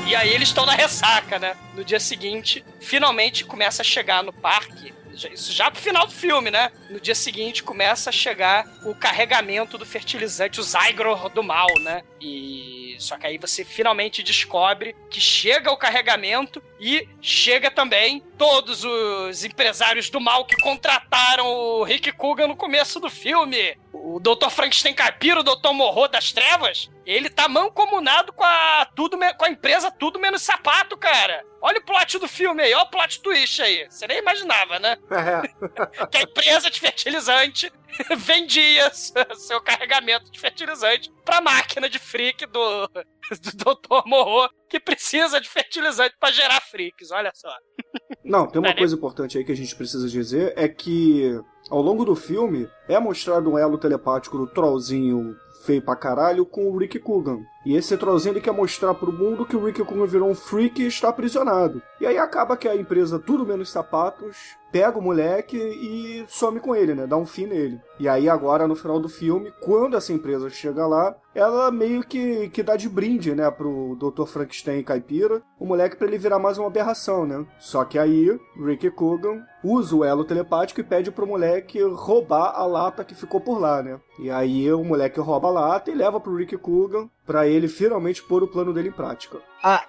E aí eles estão na ressaca, né? No dia seguinte, finalmente começa a chegar no parque. Isso já pro final do filme, né? No dia seguinte começa a chegar o carregamento do fertilizante, o Zygror do mal, né? E só que aí você finalmente descobre que chega o carregamento e chega também todos os empresários do mal que contrataram o Rick Coogan no começo do filme. O Dr. Frankenstein Caipira, o Dr. Morro das Trevas, ele tá mancomunado com a, tudo, com a empresa Tudo Menos Sapato, cara. Olha o plot do filme aí, olha o plot twist aí. Você nem imaginava, né? É. Que a empresa de fertilizante vendia seu carregamento de fertilizante pra máquina de freak do, do Dr. Morro, que precisa de fertilizante pra gerar freaks, olha só. Não, tem uma coisa importante aí que a gente precisa dizer, é que ao longo do filme é mostrado um elo telepático do trollzinho feio pra caralho com o Rick Coogan. E esse trollzinho ele quer mostrar pro mundo que o Rick Coogan virou um freak e está aprisionado. E aí acaba que a empresa Tudo Menos Sapatos pega o moleque e some com ele, né? Dá um fim nele. E aí agora, no final do filme, quando essa empresa chega lá, ela meio que, que dá de brinde, né, pro Dr. Frankenstein caipira, o moleque pra ele virar mais uma aberração, né? Só que aí, Rick Coogan usa o elo telepático e pede pro moleque roubar a lata que ficou por lá, né? E aí o moleque rouba a lata e leva pro Rick Coogan pra ele finalmente pôr o plano dele em prática.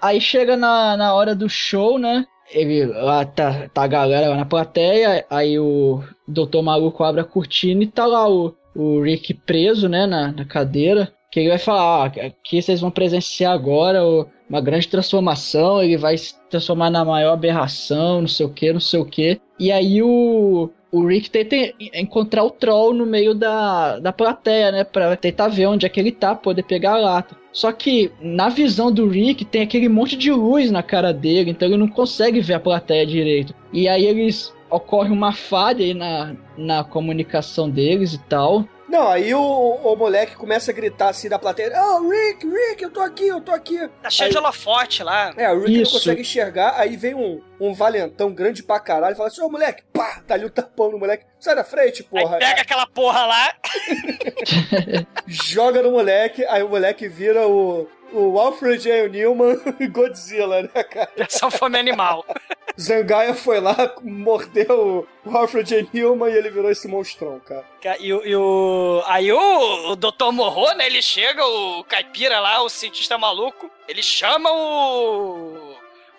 Aí chega na, na hora do show, né? Ele lá tá, tá a galera lá na plateia, aí o Doutor Maluco abre a cortina e tá lá o, o Rick preso, né, na, na cadeira. Que ele vai falar, ó, aqui vocês vão presenciar agora uma grande transformação, ele vai se transformar na maior aberração, não sei o que, não sei o que. E aí o, o Rick tenta en- encontrar o Troll no meio da, da plateia, né? Pra tentar ver onde é que ele tá, poder pegar a lata. Só que na visão do Rick tem aquele monte de luz na cara dele, então ele não consegue ver a plateia direito. E aí eles ocorre uma falha aí na, na comunicação deles e tal. Não, aí o, o moleque começa a gritar assim da plateia: Oh, Rick, Rick, eu tô aqui, eu tô aqui. Tá cheio Aí- de holofote lá. É, o Rick Isso. não consegue enxergar, aí vem um, um valentão grande pra caralho e fala assim: Ô moleque, pá, tá ali o tapão no moleque, sai da frente, porra. Aí pega aquela porra lá, Joga no moleque, aí o moleque vira o, o Alfred J. Newman e Godzilla, né, cara? versão fome animal. Zangaia foi lá, mordeu o Alfred J. Newman e ele virou esse monstrão, cara. E, o- e o. Aí o, o Dr. Morro, né? Ele chega, o caipira lá, o cientista maluco, ele chama o.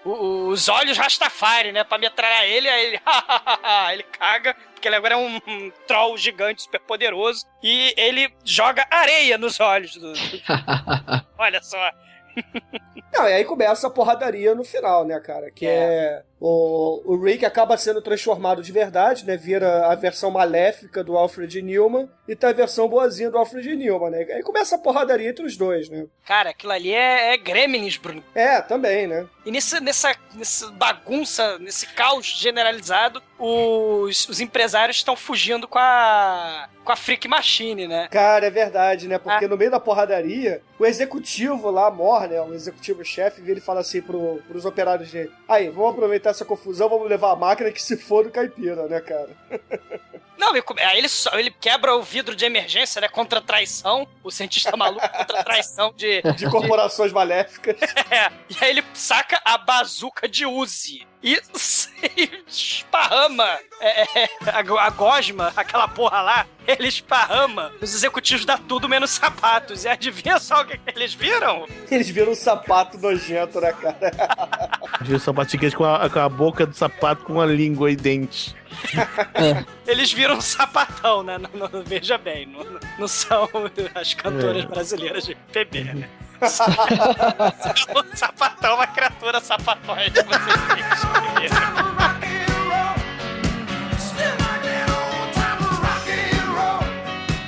o- os olhos Rastafari, né? Pra metralhar ele, aí ele. ele caga, porque ele agora é um, um troll gigante super poderoso. E ele joga areia nos olhos do. do- olha só. Não, e aí começa a porradaria no final, né, cara? Que é. O, o Rick acaba sendo transformado de verdade, né? Vira a versão maléfica do Alfred Newman e tá a versão boazinha do Alfred Newman, né? Aí começa a porradaria entre os dois, né? Cara, aquilo ali é, é Gremlins, Bruno. É, também, né? E nesse, nessa, nessa bagunça, nesse caos generalizado, os, os empresários estão fugindo com a. com a Freak Machine, né? Cara, é verdade, né? Porque no meio da porradaria, o executivo lá, Mor, né? O executivo-chefe, vira e fala assim pro, pros operários dele: Aí, vamos aproveitar essa confusão, vamos levar a máquina que se for do caipira, né, cara? Não, e aí ele, só, ele quebra o vidro de emergência, né? Contra a traição. O cientista maluco contra a traição de. De corporações maléficas. É, e aí ele saca a bazuca de Uzi. E, esparrama é, é, a, a gosma, aquela porra lá, ele esparrama os executivos da tudo menos sapatos. E adivinha só o que, que eles viram? Eles viram um sapato nojento, né, cara? Viu o sapatinho com a, com a boca do sapato com a língua e dente. Eles viram um sapatão, né? Não, não- veja bem, não, não são as cantoras É. brasileiras de PB, né? O sapatão uma criatura sapatóide.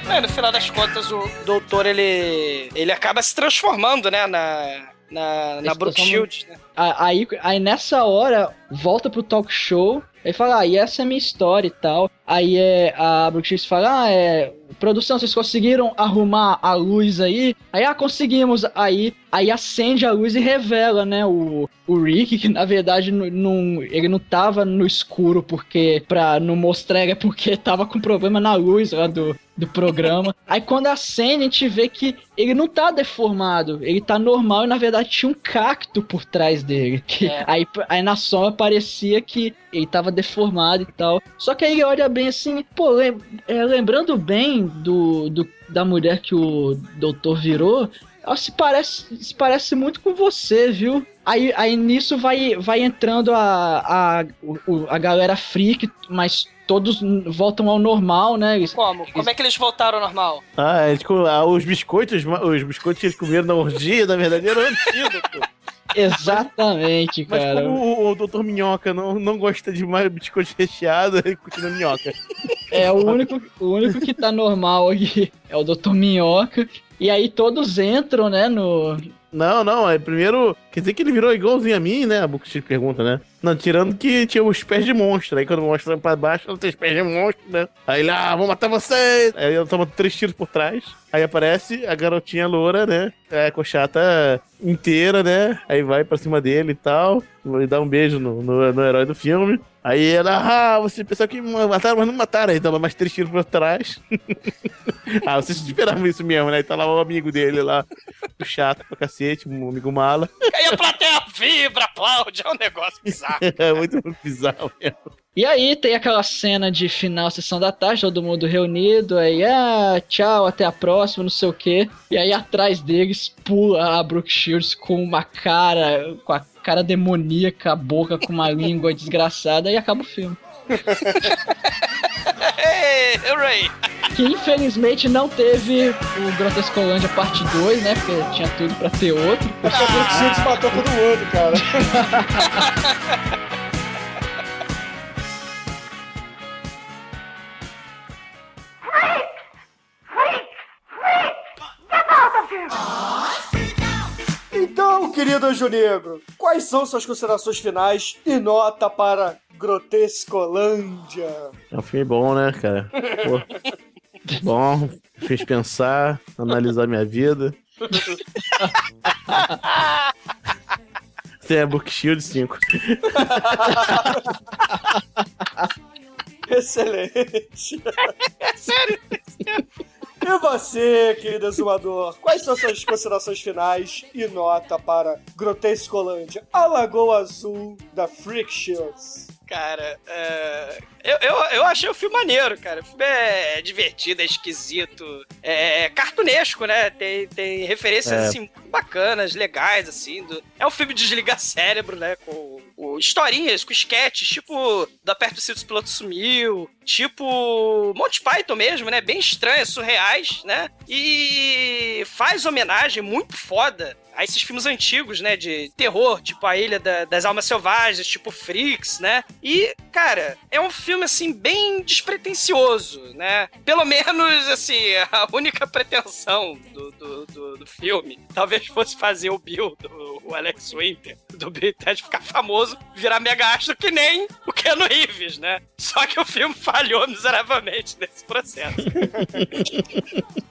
É, no final das contas, o doutor, ele, ele acaba se transformando, né, na, na, na transforma- Shield, né? Aí, aí nessa hora, volta pro talk show. Aí fala, ah, e essa é a minha história e tal. Aí é, a Brooke Shields fala, ah, é. Produção, vocês conseguiram arrumar a luz aí? Aí, ah, conseguimos. Aí, aí acende a luz e revela, né, o, o Rick, que na verdade não, não- ele não tava no escuro porque, pra não mostrar, é porque tava com problema na luz lá do, do programa. Aí quando acende, a gente vê que ele não tá deformado, ele tá normal e na verdade tinha um cacto por trás dele. É. aí, aí na sombra parecia que ele tava deformado e tal. Só que aí ele olha bem assim, pô, lem- é, lembrando bem do, do- da mulher que o doutor virou, Ela se parece, se parece muito com você, viu? Aí, aí nisso vai, vai entrando a, a, a galera freak, mas todos voltam ao normal, né? Eles- Como? Como é que eles voltaram ao normal? Ah, eles com- ah, os biscoitos, os biscoitos que eles comeram na orgia, na verdade, eram antídoto. Exatamente, Mas cara. como o, o Dr. Minhoca não, não gosta de mais biscoito recheado, ele continua minhoca. É, o único, o único que tá normal aqui é o Dr. Minhoca. E aí todos entram, né, no... Não, não, é primeiro. Quer dizer que ele virou igualzinho a mim, né? A Bookship pergunta, né? Não, tirando que tinha os pés de monstro. Aí quando mostra pra baixo, ela tem os pés de monstro, né? Aí ele, ah, vou matar vocês! Aí ela toma três tiros por trás. Aí aparece a garotinha loura, né? É, cochata inteira, né? Aí vai pra cima dele e tal. E dá um beijo no, no, no herói do filme. Aí ela, ah, você pensou que mataram, mas não mataram. Aí toma mais três tiros por trás. ah, vocês esperavam isso mesmo, né? E tá lá o amigo dele lá, chato pra cacete, um amigo mala. Aí a plateia vibra, aplaude, é um negócio bizarro. É muito bizarro mesmo. E aí tem aquela cena de final, sessão da tarde, todo mundo reunido, aí, ah, tchau, até a próxima, não sei o quê. E aí atrás deles pula a Brooke Shields com uma cara, com a cara demoníaca, a boca com uma língua desgraçada, e acaba o filme. Hooray! Que infelizmente não teve o Grotescolândia parte 2, né? Porque tinha tudo pra ter outro. A Brooke Shields matou todo mundo, cara. querido Anjo Negro, quais são suas considerações finais e nota para Grotescolândia? É um filme bom, né, cara? Pô, bom, fez pensar, analisar minha vida. Tem a Book Shield 5. Excelente. Sério? E você, querido exumador, quais são suas considerações finais e nota para Grotescolândia, a Lagoa Azul da Freak Shields? Cara, é, eu, eu, eu achei o filme maneiro, cara. O filme é divertido, é esquisito, é cartunesco, né? Tem, tem referências, É. assim, bacanas, legais, assim. do- É um filme de desligar cérebro, né? Com, com historinhas, com sketches, tipo da Perto se o Piloto Sumiu, tipo Monty Python mesmo, né? Bem estranhas, surreais, né? E faz homenagem muito foda a esses filmes antigos, né, de terror, tipo A Ilha da- das Almas Selvagens, tipo Freaks, né? E, cara, é um filme, assim, bem despretensioso, né? Pelo menos, assim, a única pretensão do, do, do- do filme talvez fosse fazer o Bill, do, o Alex Winter, do Bill Ted ficar famoso, virar mega astro que nem o Keanu Reeves, né? Só que o filme falhou miseravelmente nesse processo.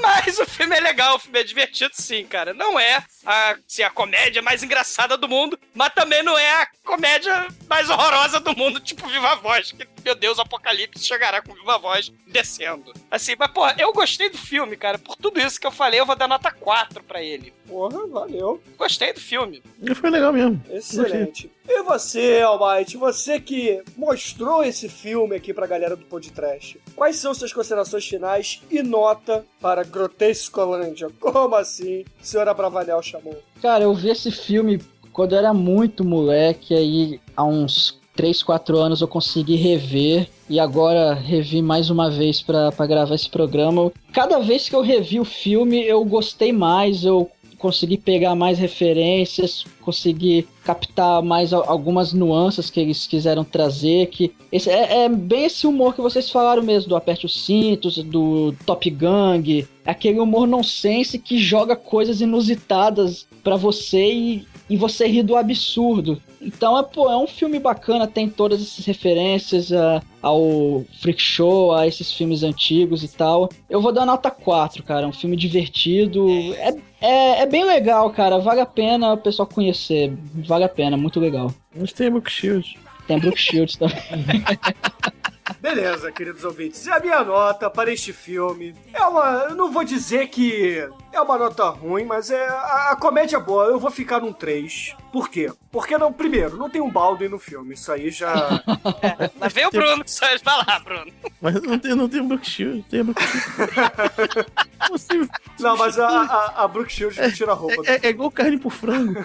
Mas o filme é legal, o filme é divertido sim, cara. Não é a, assim, a comédia mais engraçada do mundo, mas também não é a comédia mais horrorosa do mundo, tipo Viva Voz, que, meu Deus, o apocalipse chegará com Viva Voz descendo. Assim, mas, porra, eu gostei do filme, cara. Por tudo isso que eu falei, eu vou dar nota 4 pra ele. Porra, valeu. Gostei do filme. Foi legal mesmo. Excelente. E você, Almighty, você que mostrou esse filme aqui pra galera do Podcast, quais são suas considerações finais e nota para Grotescolândia? Como assim, senhora Bravanel chamou? Cara, eu vi esse filme quando eu era muito moleque, aí há uns 3, 4 anos eu consegui rever e agora revi mais uma vez pra gravar esse programa. Cada vez que eu revi o filme, eu gostei mais, eu consegui pegar mais referências, consegui captar mais al- algumas nuances que eles quiseram trazer, que esse, é, é bem esse humor que vocês falaram mesmo, do aperte os cintos, do Top Gang, aquele humor nonsense que joga coisas inusitadas pra você e, e você ri do absurdo. Então é, pô, é um filme bacana, tem todas essas referências a- ao Freak Show, a esses filmes antigos e tal. Eu vou dar nota 4, cara. É um filme divertido. É, é, é bem legal, cara. Vale a pena o pessoal conhecer. Vale a pena, muito legal. Mas tem Book Shield. Tem Brooke Shields também. Beleza, queridos ouvintes. E a minha nota para este filme é uma. Eu não vou dizer que é uma nota ruim, mas é. A, a comédia é boa. Eu vou ficar num 3. Por quê? Porque, não, primeiro, não tem um balde no filme. Isso aí já. Lá vem o Bruno, só vai lá, Bruno. Mas não tem, não tem o Brook Shield, tem o Brook Shield. Você- Não, mas a, a, a Brooke Shields não tira a roupa. É, é igual carne por frango.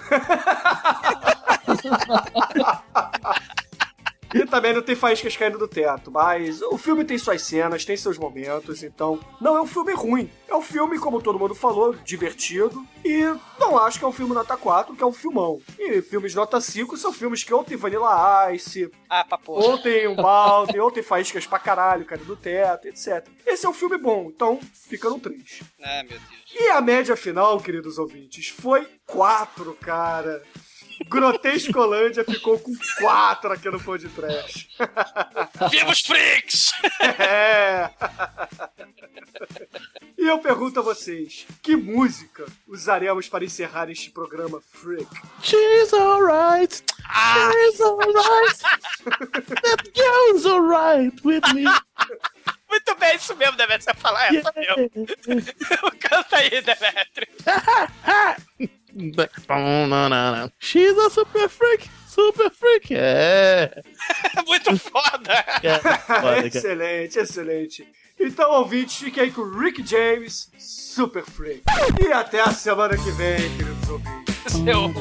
E também não tem faíscas caindo do teto. Mas o filme tem suas cenas, tem seus momentos, então não é um filme ruim. É um filme, como todo mundo falou, divertido. E não acho que é um filme nota 4, que é um filmão. E filmes nota 5 são filmes que ou tem Vanilla Ice, Ah, pra porra. ou tem um balde, ou tem faíscas pra caralho caindo do teto, etc. Esse é um filme bom, então fica no 3. Ah, meu Deus. E a média final, queridos ouvintes, foi 4, cara. Grotescolândia ficou com 4 aqui no Pod Trash. Viva os freaks! É. E eu pergunto a vocês, que música usaremos para encerrar este programa Freak? She's alright. She's alright. That girl's alright with me. Muito bem, isso mesmo, Demetrio, você falar essa mesmo. Canta aí, Demetrio. She's a super freak. Super freak. É. Muito foda. é foda, cara. excelente, excelente. Então, ouvintes, fiquem aí com o Rick James, Super Freak. E até a semana que vem, queridos ouvintes. Seu.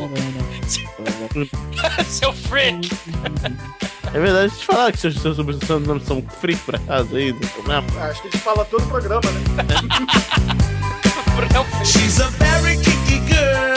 Seu freak. É verdade, deixa eu te falar que seus, seus nomes são freak por acaso aí, do programa. Acho que a gente fala todo o programa, né? She's a very kinky girl,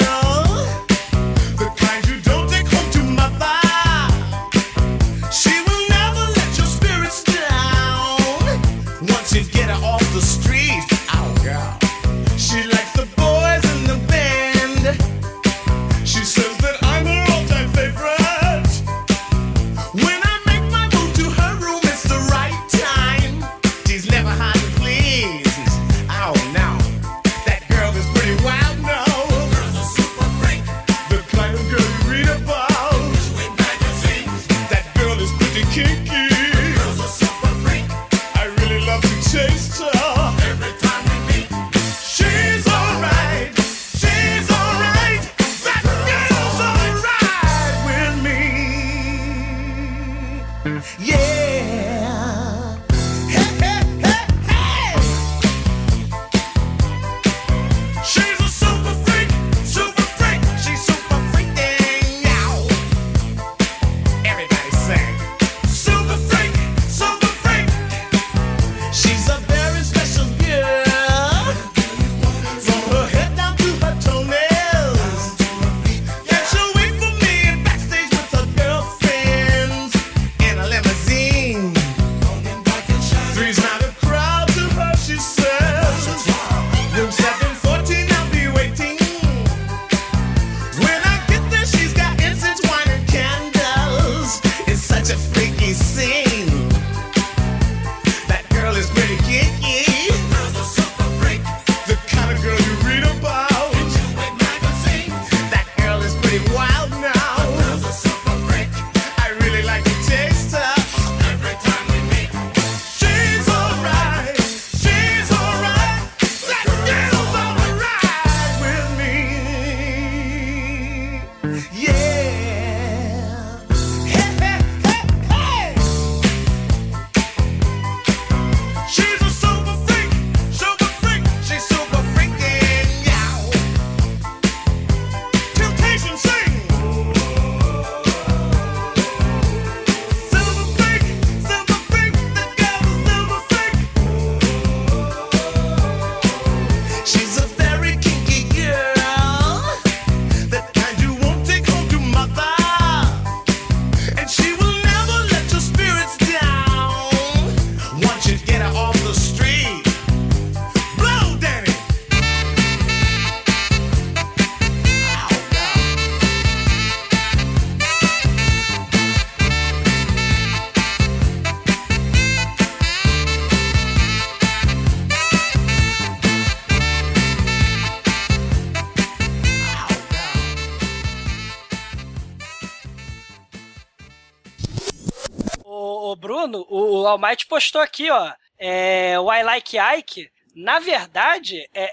postou aqui, ó. É, o I Like Ike, na verdade, é,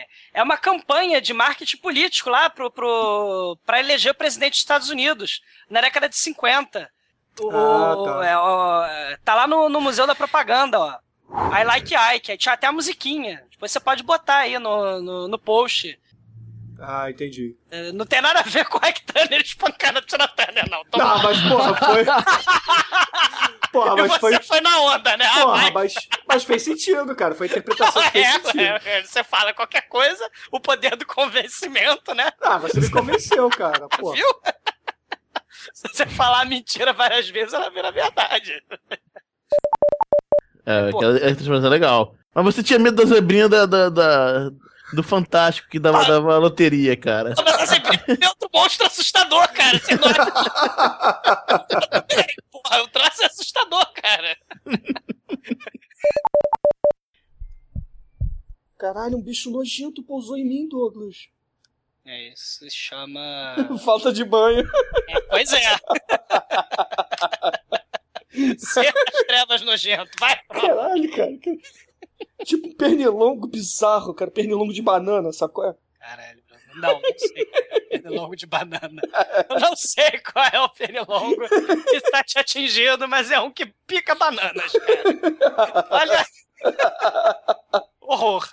é, é uma campanha de marketing político lá pro, pro, pra eleger o presidente dos Estados Unidos, na década de 50. O, Ah, tá. é, ó, tá lá no, no Museu da Propaganda, ó. I Like Ike. Aí tinha até a musiquinha. Depois você pode botar aí no, no, no post. Ah, entendi. É, Não tem nada a ver com o Ike Turner espancando a Tina Turner, não. Toma Não, mas porra, foi. Porra, E mas você foi. foi na onda, né? Ah, Porra, vai. mas, mas fez sentido, cara. Foi a interpretação que fez É, sentido. é, é, você fala qualquer coisa, o poder do convencimento, né? Ah, você me convenceu, cara. Pô. Viu? Se você falar mentira várias vezes, ela vira verdade. É, Pô. aquela transformação é legal. Mas você tinha medo da zebrinha da, da- da- do Fantástico que dava, dava loteria, cara. Mas você tem outro monstro assustador, cara. Você não Porra, o traço é assustador, cara. Caralho, um bicho nojento pousou em mim, Douglas. É, isso se chama. Falta de banho. É, pois é. Ser das trevas nojento. Vai, pronto. Caralho, cara. Tipo um pernilongo bizarro, cara. Pernilongo de banana, sacou? Caralho, Bruno. não, não sei. cara. Pernilongo de banana. Eu não sei qual é o pernilongo que está te atingindo, mas é um que pica bananas, cara. Olha. Horror.